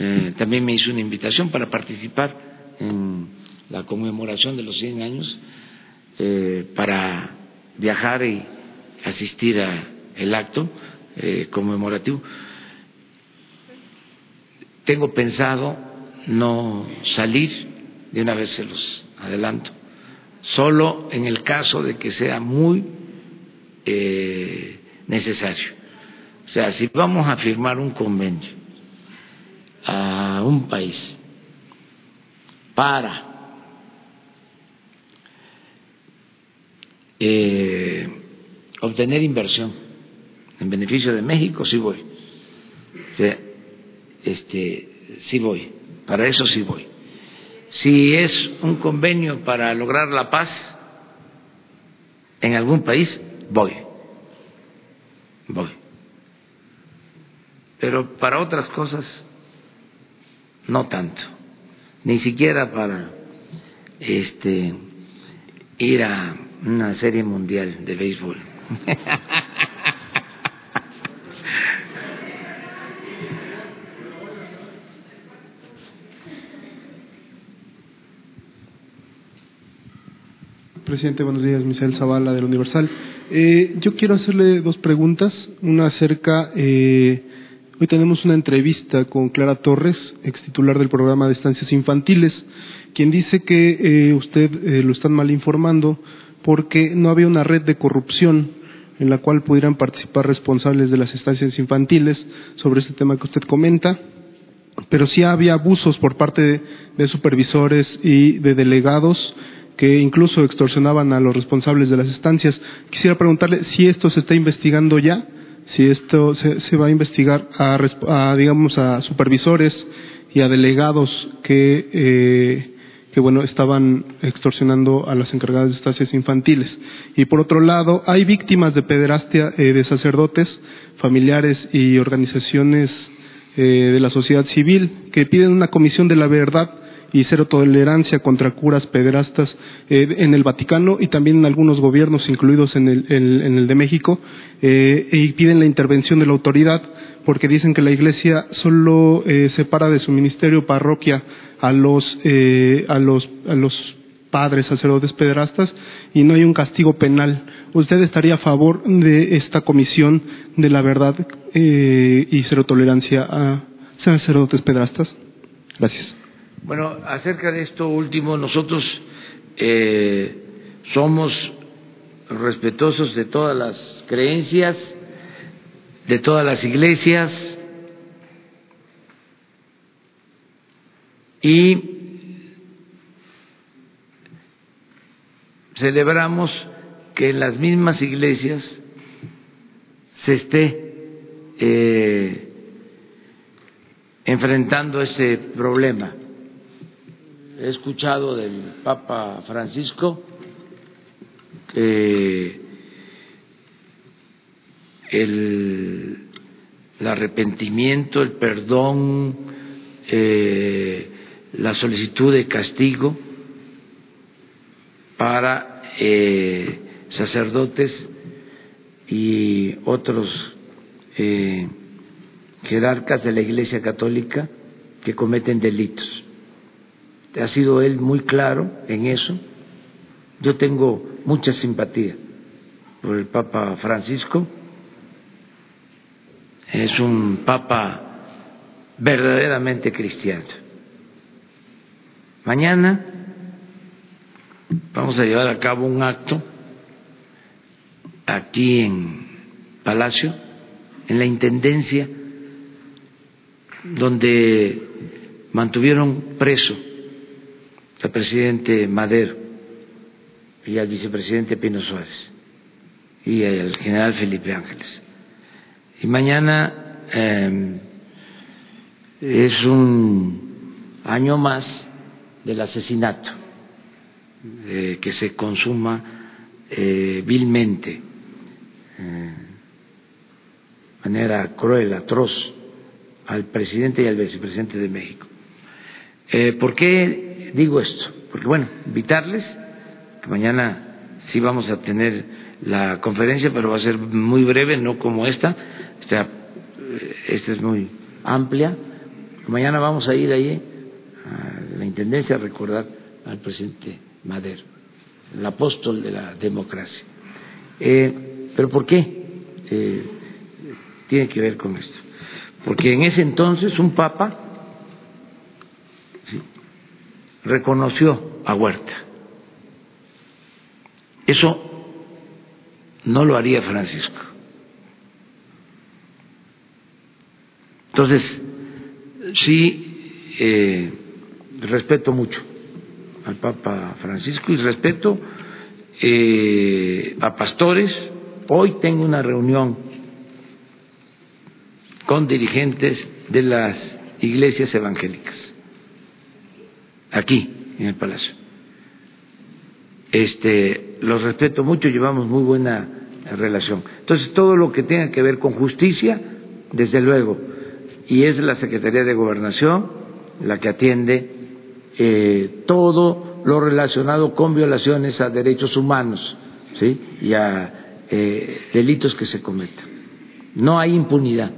eh, también me hizo una invitación para participar en la conmemoración de los 100 años eh, para viajar y asistir al acto eh, conmemorativo. Tengo pensado no salir, de una vez se los adelanto, solo en el caso de que sea muy eh, necesario. O sea, si vamos a firmar un convenio a un país para eh, obtener inversión en beneficio de México, sí voy. este, sí voy. Para eso sí voy. Si es un convenio para lograr la paz en algún país, voy. Voy. Pero para otras cosas, no tanto ni siquiera para este ir a una serie mundial de béisbol. presidente. Buenos días, Misael Zavala del Universal. Eh, yo quiero hacerle dos preguntas. Una acerca, eh, hoy tenemos una entrevista con Clara Torres, ex titular del programa de estancias infantiles, quien dice que eh, usted eh, lo están mal informando porque no había una red de corrupción en la cual pudieran participar responsables de las estancias infantiles sobre este tema que usted comenta, pero sí había abusos por parte de, de supervisores y de delegados que incluso extorsionaban a los responsables de las estancias. Quisiera preguntarle si esto se está investigando ya, si esto se, va a investigar a, a, digamos, a supervisores y a delegados que eh, que bueno estaban extorsionando a las encargadas de estancias infantiles. Y por otro lado hay víctimas de pederastia eh, de sacerdotes familiares y organizaciones eh, de la sociedad civil que piden una comisión de la verdad y cero tolerancia contra curas pederastas eh, en el Vaticano y también en algunos gobiernos incluidos en el, en, el de México eh, y piden la intervención de la autoridad porque dicen que la Iglesia solo eh, separa de su ministerio parroquia a los, a los, a los padres sacerdotes pederastas y no hay un castigo penal. ¿Usted estaría a favor de esta comisión de la verdad y cero tolerancia a sacerdotes pederastas? Gracias. Bueno, acerca de esto último, nosotros eh, somos respetuosos de todas las creencias, de todas las iglesias, y celebramos que en las mismas iglesias se esté eh, enfrentando ese problema. He escuchado del Papa Francisco que el, arrepentimiento, el perdón, eh, la solicitud de castigo para eh, sacerdotes y otros eh, jerarcas de la Iglesia Católica que cometen delitos. Ha sido él muy claro en eso. Yo tengo mucha simpatía por el Papa Francisco. Es un Papa verdaderamente cristiano. Mañana vamos a llevar a cabo un acto aquí en Palacio, en la Intendencia, donde mantuvieron preso al presidente Madero y al vicepresidente Pino Suárez y al general Felipe Ángeles. Y mañana eh, es un año más del asesinato eh, que se consuma eh, vilmente, eh, de manera cruel, atroz, al presidente y al vicepresidente de México. Eh, ¿Por qué digo esto? Porque, bueno, invitarles, que mañana sí vamos a tener la conferencia, pero va a ser muy breve, no como esta, esta, esta es muy amplia. Mañana vamos a ir ahí a la Intendencia a recordar al presidente Madero, el apóstol de la democracia. Eh, ¿Pero por qué eh, tiene que ver con esto? Porque en ese entonces un papa ¿sí? Reconoció a Huerta. Eso no lo haría Francisco. Entonces, sí eh, respeto mucho al Papa Francisco y respeto eh, a pastores. Hoy tengo una reunión con dirigentes de las iglesias evangélicas, aquí en el Palacio. Este, los respeto mucho, llevamos muy buena relación. Entonces, todo lo que tenga que ver con justicia, desde luego, y es la Secretaría de Gobernación la que atiende eh, todo lo relacionado con violaciones a derechos humanos ¿sí? y a eh, delitos que se cometan. No hay impunidad.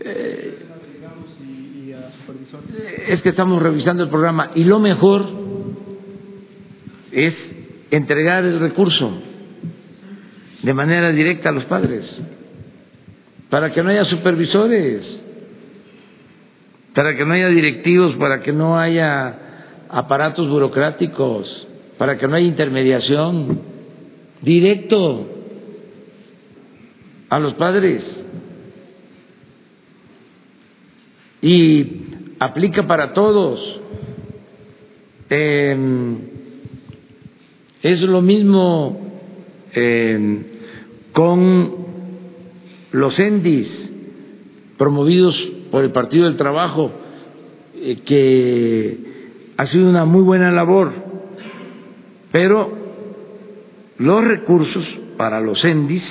Eh, es que estamos revisando el programa y lo mejor es entregar el recurso de manera directa a los padres, para que no haya supervisores, para que no haya directivos, para que no haya aparatos burocráticos, para que no haya intermediación, directo a los padres. Y aplica para todos. Eh, es lo mismo eh, con los ENDIS promovidos por el Partido del Trabajo, eh, que ha sido una muy buena labor, pero los recursos para los ENDIS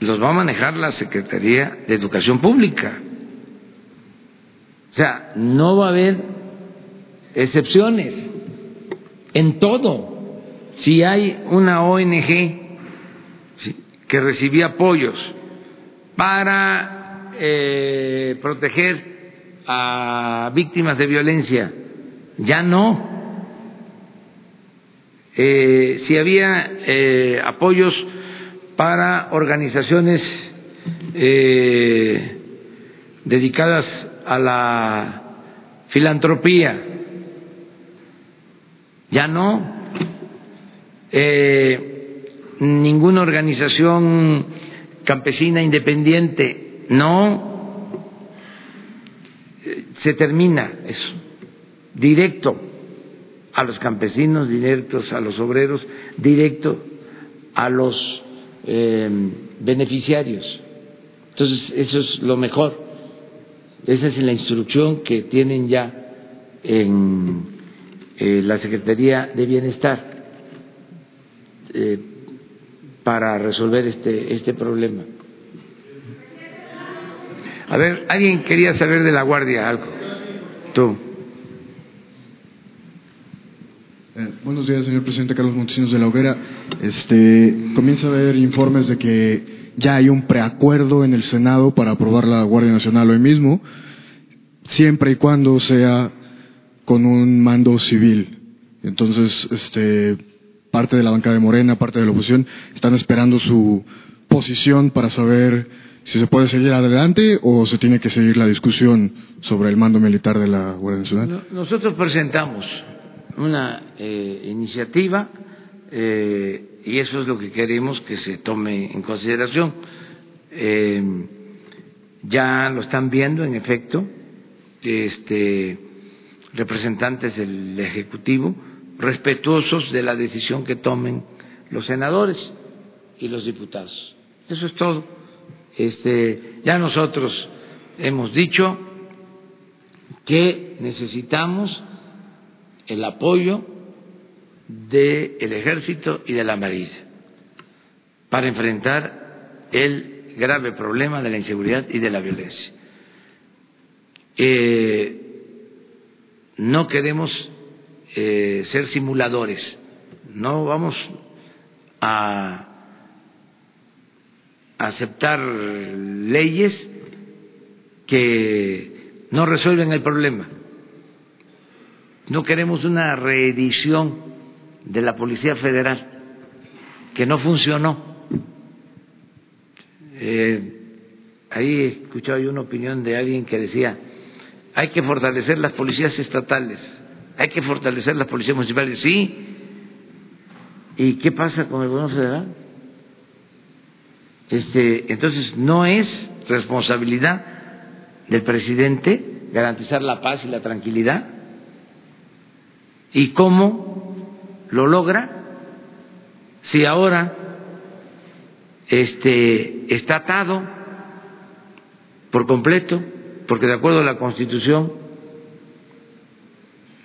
los va a manejar la Secretaría de Educación Pública. O sea, no va a haber excepciones en todo. Si hay una ONG que recibía apoyos para eh, proteger a víctimas de violencia, ya no. Eh, si había eh, apoyos para organizaciones eh, dedicadas a la filantropía. Ya no. Eh, ninguna organización campesina independiente. No. Se termina eso. Directo a los campesinos, directos a los obreros, directo a los eh, beneficiarios. Entonces, eso es lo mejor. Esa es la instrucción que tienen ya en eh, la Secretaría de Bienestar eh, para resolver este, este problema. A ver, alguien quería saber de la Guardia algo. Tú. Eh, buenos días, señor presidente Carlos Montesinos de la Hoguera. Este, comienza a haber informes de que ya hay un preacuerdo en el Senado para aprobar la Guardia Nacional hoy mismo, siempre y cuando sea con un mando civil. Entonces, este, parte de la bancada de Morena, parte de la oposición, están esperando su posición para saber si se puede seguir adelante o se tiene que seguir la discusión sobre el mando militar de la Guardia Nacional. Nosotros presentamos una eh, iniciativa eh, y eso es lo que queremos que se tome en consideración. Eh, ya lo están viendo, en efecto, este, representantes del Ejecutivo, respetuosos de la decisión que tomen los senadores y los diputados. Eso es todo. Este, ya nosotros hemos dicho que necesitamos el apoyo del ejército y de la marina para enfrentar el grave problema de la inseguridad y de la violencia. Eh, no queremos eh, ser simuladores, no vamos a aceptar leyes que no resuelven el problema. No queremos una reedición de la Policía Federal que no funcionó. Eh, ahí he escuchado yo una opinión de alguien que decía, hay que fortalecer las policías estatales, hay que fortalecer las policías municipales. Sí. ¿Y qué pasa con el gobierno federal? Este, entonces, no es responsabilidad del presidente garantizar la paz y la tranquilidad. ¿Y cómo lo logra si ahora este, está atado por completo, porque de acuerdo a la Constitución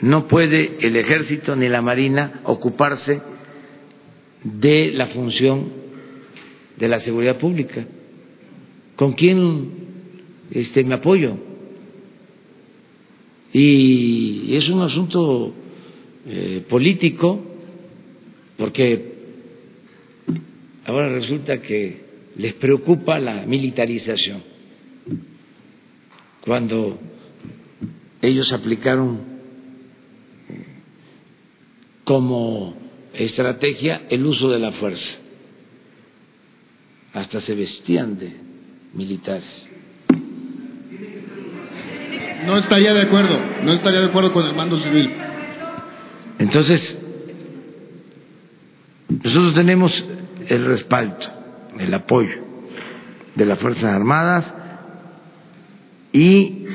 no puede el ejército ni la marina ocuparse de la función de la seguridad pública. ¿Con quién este, me apoyo? Y es un asunto eh, político porque ahora resulta que les preocupa la militarización, cuando ellos aplicaron como estrategia el uso de la fuerza. Hasta se vestían de militares. No estaría de acuerdo, no estaría de acuerdo con el mando civil. Entonces, nosotros tenemos el respaldo, el apoyo de las Fuerzas Armadas y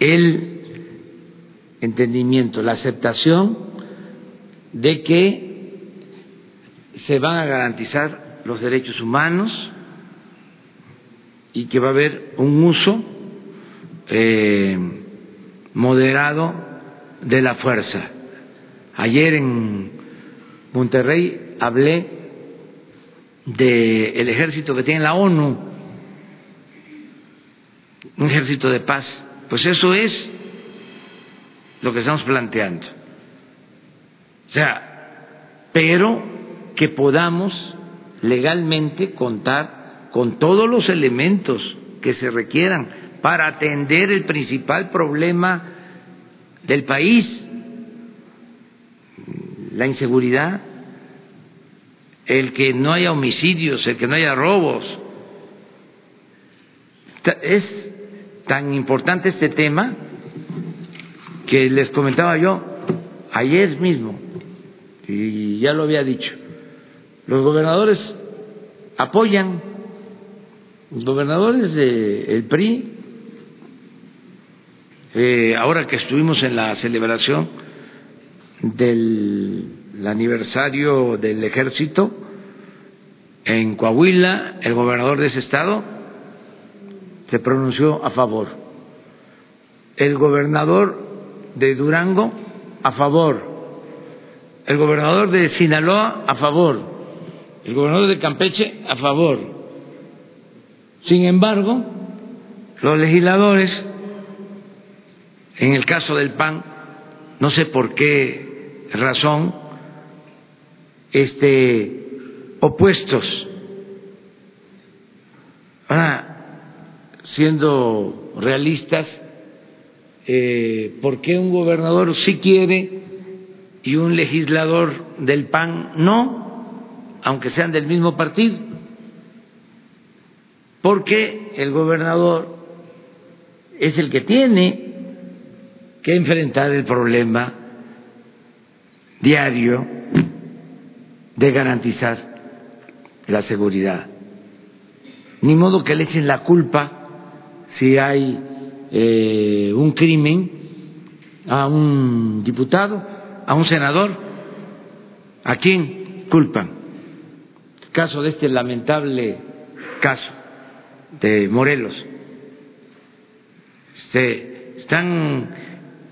el entendimiento, la aceptación de que se van a garantizar los derechos humanos y que va a haber un uso eh, moderado de la fuerza. Ayer en Monterrey hablé del ejército que tiene la ONU, un ejército de paz. Pues eso es lo que estamos planteando. O sea, pero que podamos legalmente contar con todos los elementos que se requieran para atender el principal problema del país, la inseguridad, el que no haya homicidios, el que no haya robos. Es tan importante este tema que les comentaba yo ayer mismo, y ya lo había dicho, los gobernadores apoyan, los gobernadores del PRI, eh, ahora que estuvimos en la celebración del aniversario del ejército en Coahuila, el gobernador de ese estado se pronunció a favor. El gobernador de Durango a favor. El gobernador de Sinaloa a favor. El gobernador de Campeche a favor. Sin embargo, los legisladores, en el caso del PAN, no sé por qué razón, este, opuestos. Ahora, siendo realistas, eh, ¿por qué un gobernador sí quiere y un legislador del PAN no, aunque sean del mismo partido? Porque el gobernador es el que tiene que enfrentar el problema diario de garantizar la seguridad. Ni modo que le echen la culpa si hay eh, un crimen a un diputado, a un senador. ¿A quién culpan? Caso de este lamentable caso de Morelos. Se están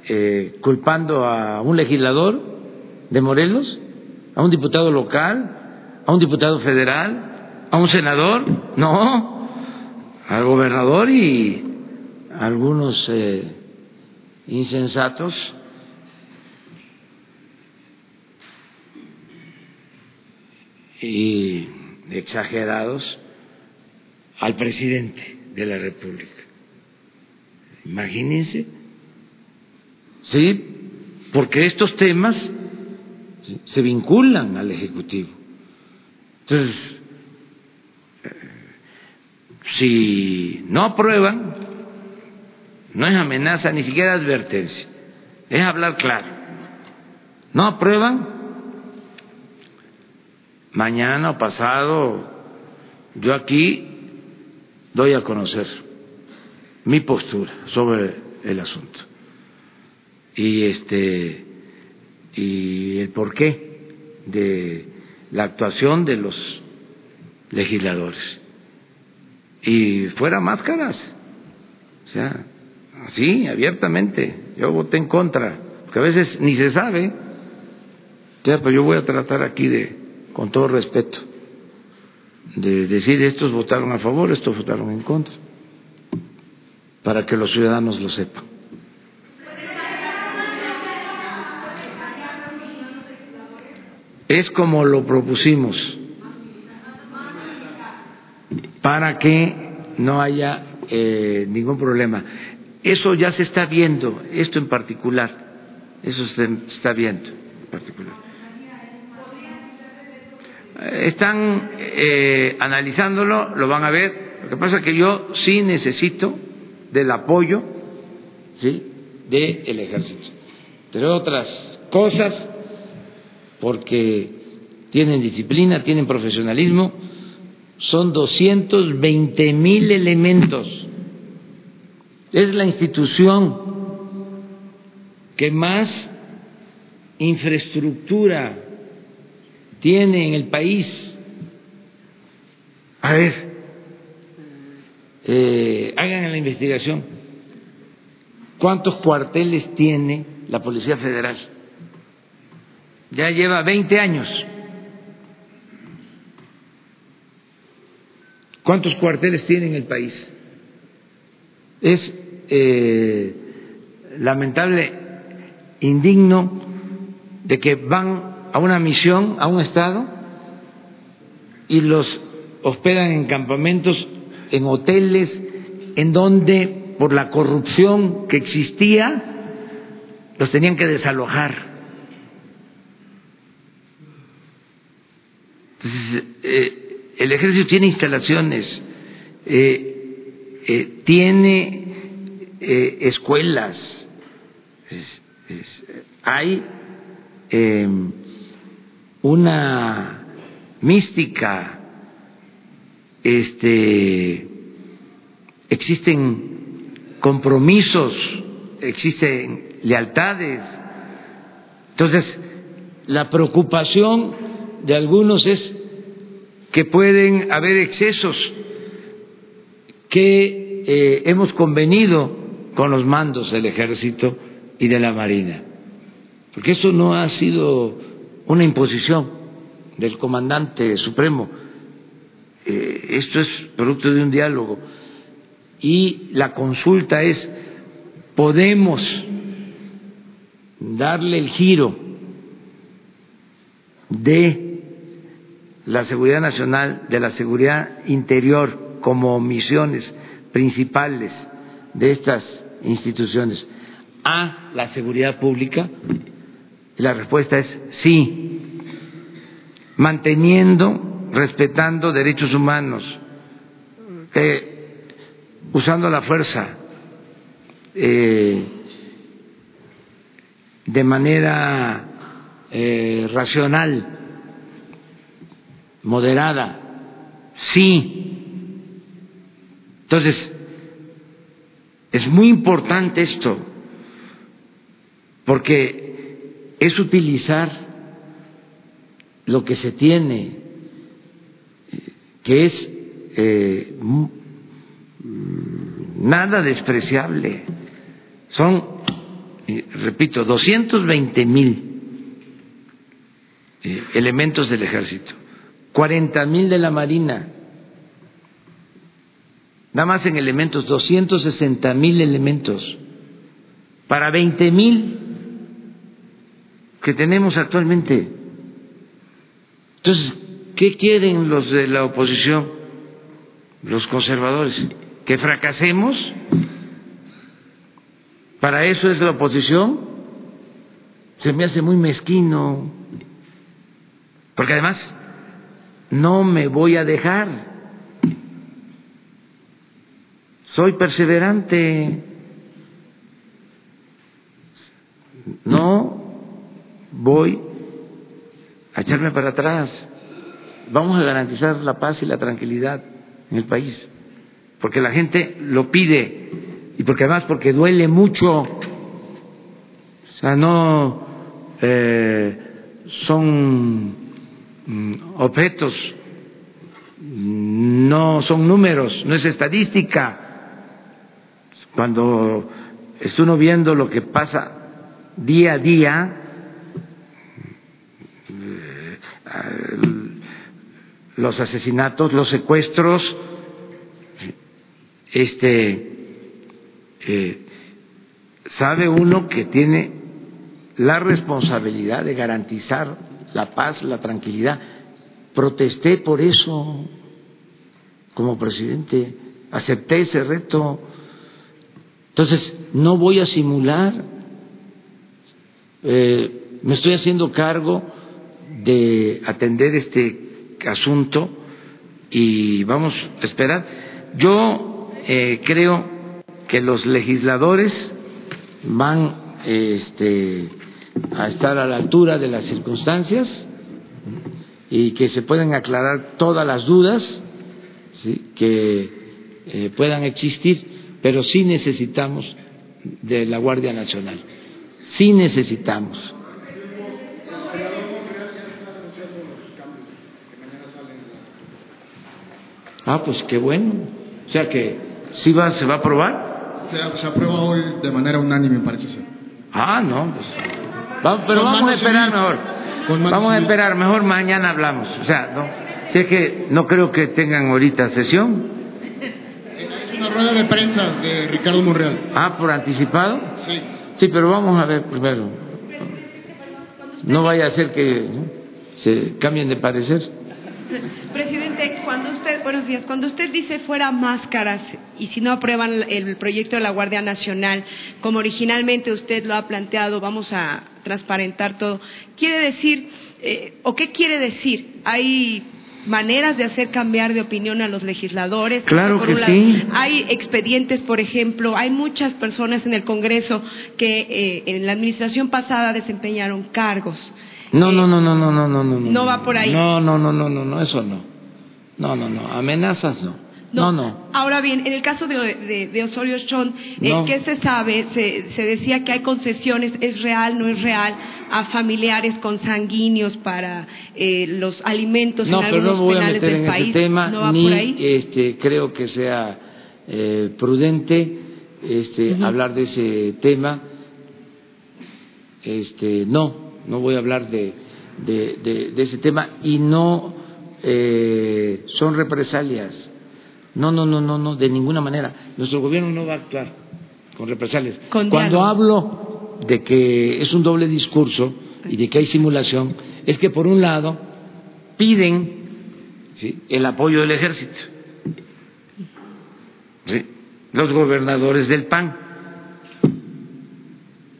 eh, culpando a un legislador de Morelos, a un diputado local, a un diputado federal, a un senador, no, al gobernador y algunos eh, insensatos y exagerados al presidente de la República. Imagínense, sí, porque estos temas se vinculan al Ejecutivo. Entonces, eh, si no aprueban, no es amenaza, ni siquiera advertencia, es hablar claro. No aprueban, mañana o pasado, yo aquí doy a conocer mi postura sobre el asunto. Y este y el porqué de la actuación de los legisladores. Y fuera máscaras. O sea, así, abiertamente. Yo voté en contra, porque a veces ni se sabe. O sea, pues yo voy a tratar aquí de, con todo respeto, de decir estos votaron a favor, estos votaron en contra, para que los ciudadanos lo sepan. Es como lo propusimos, para que no haya eh, ningún problema. Eso ya se está viendo, esto en particular, eso se está viendo en particular. Están eh, analizándolo, lo van a ver. Lo que pasa es que yo sí necesito del apoyo ¿sí? del ejército. Entre otras cosas, porque tienen disciplina, tienen profesionalismo, son 220 mil elementos. Es la institución que más infraestructura tiene en el país. A ver, eh, hagan la investigación. ¿Cuántos cuarteles tiene la Policía Federal? Ya lleva 20 años. ¿Cuántos cuarteles tiene en el país? Es eh, lamentable, indigno, de que van a una misión, a un Estado, y los hospedan en campamentos, en hoteles, en donde por la corrupción que existía, los tenían que desalojar. Eh, el ejército tiene instalaciones, eh, eh, tiene escuelas, es, es, hay em, una mística, este, existen compromisos, existen lealtades. Entonces, la preocupación de algunos es que pueden haber excesos que eh, hemos convenido con los mandos del ejército y de la marina, porque eso no ha sido una imposición del comandante supremo, eh, esto es producto de un diálogo. Y la consulta es, podemos darle el giro de la seguridad nacional, de la seguridad interior como misiones principales de estas instituciones a la seguridad pública? La respuesta es sí, manteniendo, respetando derechos humanos, usando la fuerza eh, de manera eh, racional moderada, sí. Entonces, es muy importante esto, porque es utilizar lo que se tiene, que es eh, nada despreciable. Son, repito, 220 mil eh, elementos del ejército. 40 mil de la Marina, nada más en elementos, 260 mil elementos, para 20 mil que tenemos actualmente. Entonces, ¿qué quieren los de la oposición, los conservadores? ¿Que fracasemos? ¿Para eso es la oposición? Se me hace muy mezquino, porque además no me voy a dejar. Soy perseverante. No voy a echarme para atrás. Vamos a garantizar la paz y la tranquilidad en el país, porque la gente lo pide y porque además porque duele mucho. O sea, no eh, son objetos, no son números, no es estadística. Cuando está uno viendo lo que pasa día a día, eh, los asesinatos, los secuestros, este, eh, sabe uno que tiene la responsabilidad de garantizar la paz, la tranquilidad. Protesté por eso como presidente, acepté ese reto Entonces, no voy a simular, eh, me estoy haciendo cargo de atender este asunto y vamos a esperar. Yo eh, creo que los legisladores van este, a estar a la altura de las circunstancias y que se pueden aclarar todas las dudas que eh, puedan existir, pero sí necesitamos de la Guardia Nacional, sí necesitamos. Ah, pues qué bueno. O sea que sí va, se va a aprobar. Se, se aprueba hoy de manera unánime, parece ser. Ah, no, pues. Vamos, pero vamos a esperar mejor. Vamos a esperar, mejor mañana hablamos. O sea, no. Si es que no creo que tengan ahorita sesión. Es una rueda de prensa de Ricardo Monreal. Ah, por anticipado. Sí. Sí, pero vamos a ver primero. No vaya a ser que ¿no? se cambien de parecer. Presidente, cuando usted, buenos días, cuando usted dice fuera máscaras y si no aprueban el proyecto de la Guardia Nacional, como originalmente usted lo ha planteado, vamos a transparentar todo, ¿quiere decir, eh, o qué quiere decir? ¿Hay maneras de hacer cambiar de opinión a los legisladores. Claro por que lado, sí. Hay expedientes, por ejemplo, hay muchas personas en el Congreso que eh, en la administración pasada desempeñaron cargos. No, no, no, no, no, no, no, no. No va por ahí. No, no, no, no, no, no, eso no. No, no, no. Amenazas no. No, no. Ahora bien, en el caso de, de, de Osorio Chong, eh, No. ¿qué se sabe? Se, se decía que hay concesiones, ¿es real, no es real? A familiares consanguíneos para eh, los alimentos No, en pero no algunos me voy a meter del en país. ese tema, ¿No va ni por ahí? este, creo que sea eh, prudente este, hablar de ese tema. Este, no, no voy a hablar de, de, de- de ese tema y no eh, son represalias. No, no, no, no, no, de ninguna manera. Nuestro gobierno no va a actuar con represalias. Con Cuando hablo de que es un doble discurso y de que hay simulación, es que por un lado piden ¿sí? el apoyo del ejército, ¿sí? los gobernadores del PAN,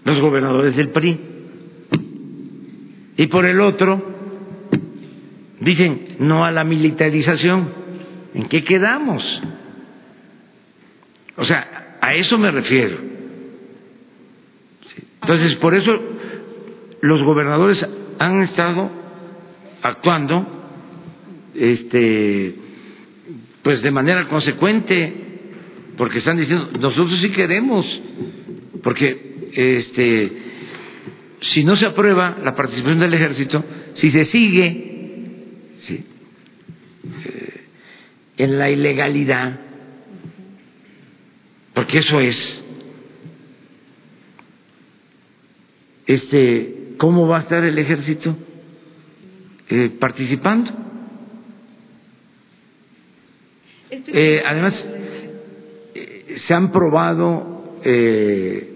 los gobernadores del PRI, y por el otro dicen no a la militarización. ¿En qué quedamos? O sea, a eso me refiero. Entonces, por eso los gobernadores han estado actuando este pues de manera consecuente porque están diciendo nosotros sí queremos porque este si no se aprueba la participación del ejército si se sigue sí, eh, en la ilegalidad porque eso es este cómo va a estar el ejército eh, participando Eh, además, eh, se han probado eh,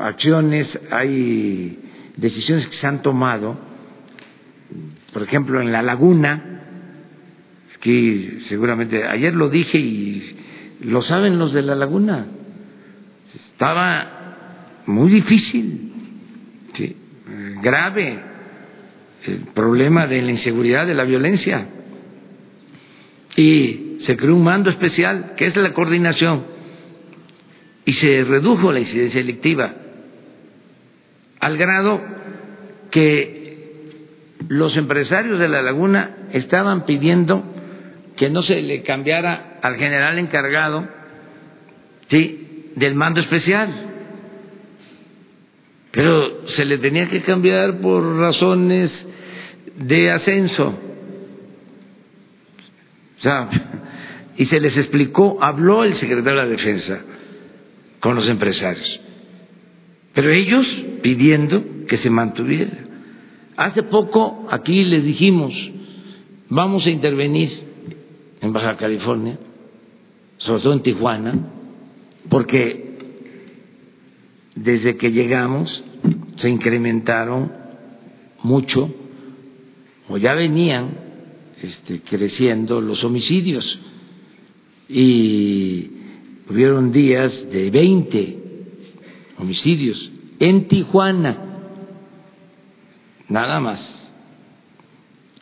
acciones, hay decisiones que se han tomado, por ejemplo, en la laguna, que seguramente ayer lo dije y lo saben los de la laguna, estaba muy difícil, grave el problema de la inseguridad, de la violencia. Y se creó un mando especial, que es la coordinación, y se redujo la incidencia delictiva, al grado que los empresarios de la laguna estaban pidiendo que no se le cambiara al general encargado ¿sí? del mando especial, pero se le tenía que cambiar por razones de ascenso. O sea, y se les explicó, habló el secretario de la Defensa con los empresarios, pero ellos pidiendo que se mantuviera. Hace poco aquí les dijimos, vamos a intervenir en Baja California, sobre todo en Tijuana, porque desde que llegamos se incrementaron mucho, o ya venían este, creciendo los homicidios y hubieron días de 20 homicidios en Tijuana, nada más.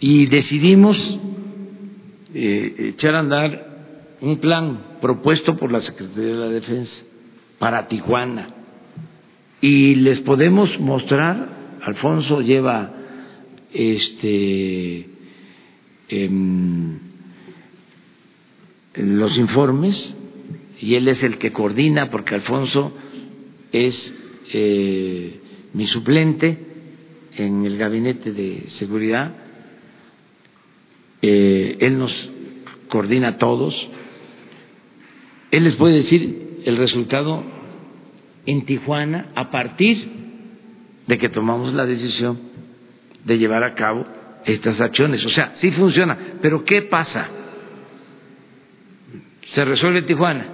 Y decidimos eh, echar a andar un plan propuesto por la Secretaría de la Defensa para Tijuana. Y les podemos mostrar, Alfonso lleva este em, los informes y él es el que coordina porque Alfonso es eh, mi suplente en el gabinete de seguridad. Eh, él nos coordina a todos. Él les puede decir el resultado en Tijuana a partir de que tomamos la decisión de llevar a cabo estas acciones. O sea, sí funciona. Pero ¿qué pasa? Se resuelve Tijuana.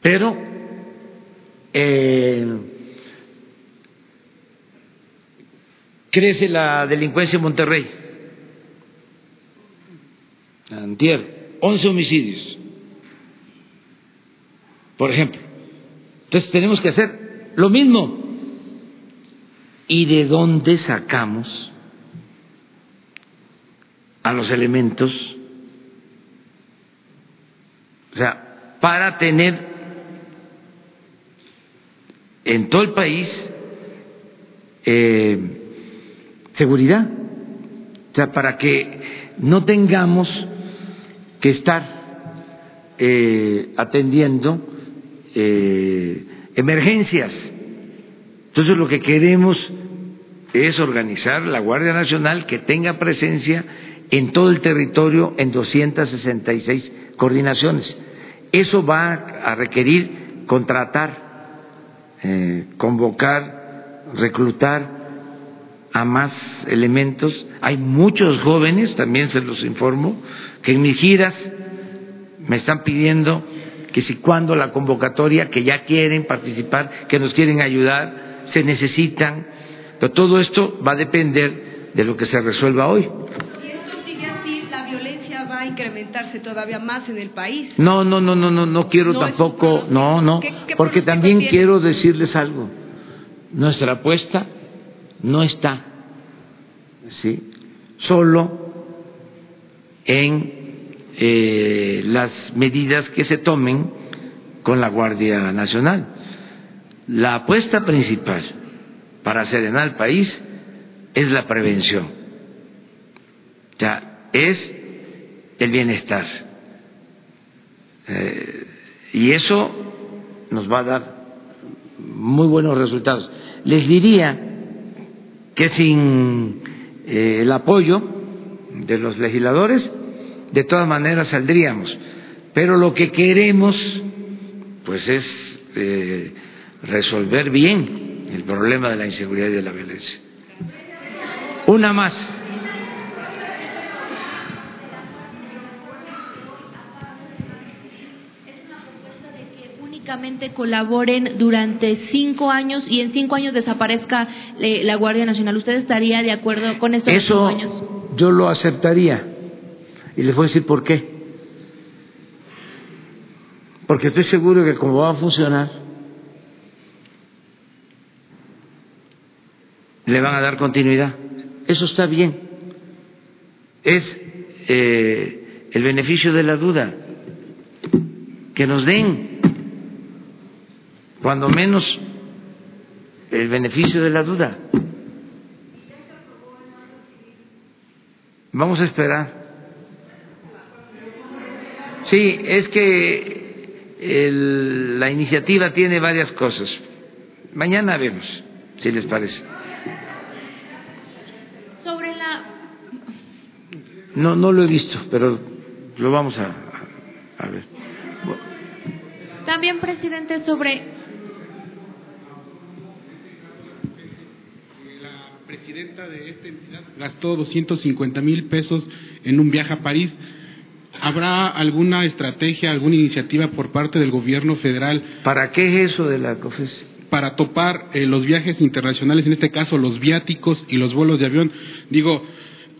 Pero eh, crece la delincuencia en Monterrey. Antier, 11 homicidios, por ejemplo. Entonces tenemos que hacer lo mismo. ¿Y de dónde sacamos a los elementos? O sea, para tener en todo el país eh, seguridad. O sea, para que no tengamos que estar eh, atendiendo eh, emergencias. Entonces lo que queremos es organizar la Guardia Nacional que tenga presencia en todo el territorio en 266 coordinaciones. Eso va a requerir contratar, eh, convocar, reclutar a más elementos. Hay muchos jóvenes, también se los informo, que en mis giras me están pidiendo que si cuando la convocatoria, que ya quieren participar, que nos quieren ayudar, se necesitan, pero todo esto va a depender de lo que se resuelva hoy. Si esto sigue así, la violencia va a incrementarse todavía más en el país. No, no, no, no, no, no quiero No tampoco, no, no, ¿Qué- qué porque también tiene? quiero decirles algo. Nuestra apuesta no está, sí, solo en eh, las medidas que se tomen con la Guardia Nacional. La apuesta principal para serenar al país es la prevención. O sea, es el bienestar. Eh, y eso nos va a dar muy buenos resultados. Les diría que sin eh, el apoyo de los legisladores, de todas maneras saldríamos. Pero lo que queremos, pues, es eh, resolver bien el problema de la inseguridad y de la violencia. Una más. Únicamente colaboren durante cinco años y en cinco años desaparezca eh, la Guardia Nacional. ¿Usted estaría de acuerdo con esto? de cinco Eso años? yo lo aceptaría. Y les voy a decir por qué. Porque estoy seguro que como va a funcionar, le van a dar continuidad. Eso está bien. Es eh, el beneficio de la duda. Que nos den, cuando menos, el beneficio de la duda. Vamos a esperar. Sí, es que el- la iniciativa tiene varias cosas. Mañana vemos, si les parece. Sobre la No, no lo he visto, pero lo vamos a, a ver. también presidente sobre presidenta de esta entidad gastó 250 mil pesos en un viaje a París. ¿Habrá alguna estrategia, alguna iniciativa por parte del gobierno federal? ¿Para qué es eso de la COFES? Para topar eh, los viajes internacionales, en este caso los viáticos y los vuelos de avión. Digo,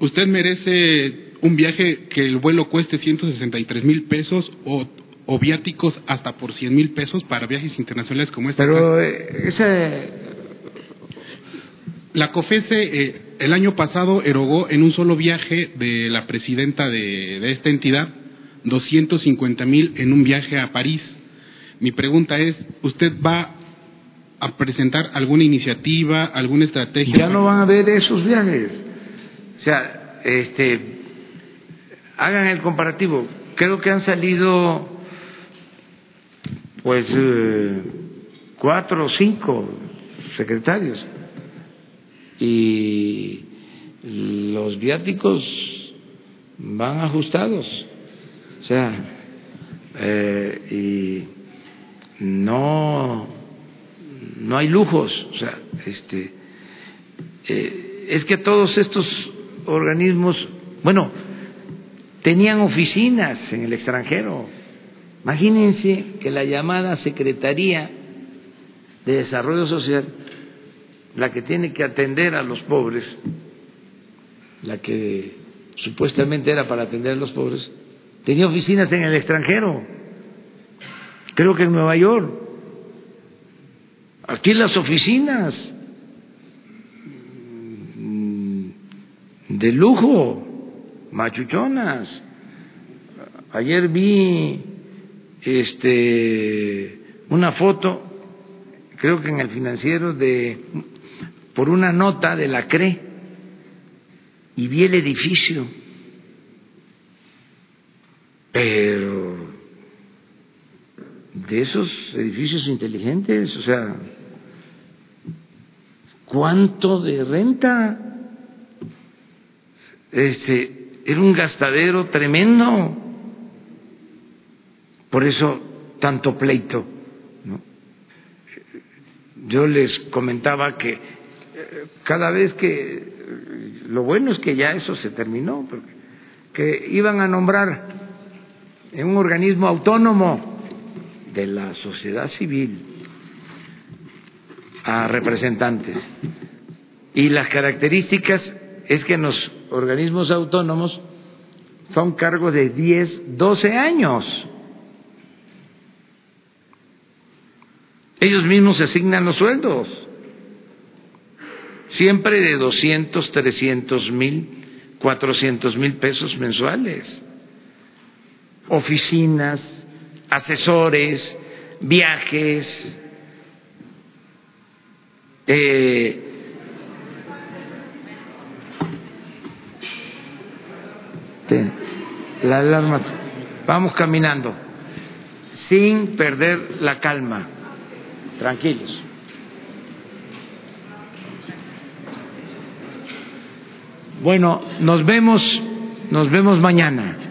usted merece un viaje que el vuelo cueste 163 mil pesos o, o viáticos hasta por 100 mil pesos para viajes internacionales como este. Pero eh, ese... La COFESE eh, el año pasado erogó en un solo viaje de la presidenta de, de esta entidad 250 mil en un viaje a París. Mi pregunta es, ¿usted va a presentar alguna iniciativa, alguna estrategia? Ya no van a ver esos viajes. O sea, este, hagan el comparativo. Creo que han salido, pues, eh, cuatro o cinco secretarios y los viáticos van ajustados. O sea, eh, y no, no hay lujos. O sea, este, eh, es que todos estos organismos, bueno, tenían oficinas en el extranjero. Imagínense que la llamada Secretaría de Desarrollo Social, la que tiene que atender a los pobres, la que supuestamente era para atender a los pobres, tenía oficinas en el extranjero, creo que en Nueva York. Aquí las oficinas de lujo, machuchonas. Ayer vi este una foto, creo que en el financiero de por una nota de la CRE y vi el edificio. Pero de esos edificios inteligentes, o sea, ¿cuánto de renta? Este, era un gastadero tremendo. Por eso tanto pleito. Yo les comentaba que cada vez que lo bueno es que ya eso se terminó, porque, que iban a nombrar en un organismo autónomo de la sociedad civil a representantes. Y las características es que en los organismos autónomos son cargos de 10, 12 años. Ellos mismos asignan los sueldos, siempre de 200, 300 mil, 400 mil pesos mensuales. Oficinas, asesores, viajes, eh, la alarma. Vamos caminando sin perder la calma. Tranquilos. Bueno, nos vemos, nos vemos mañana.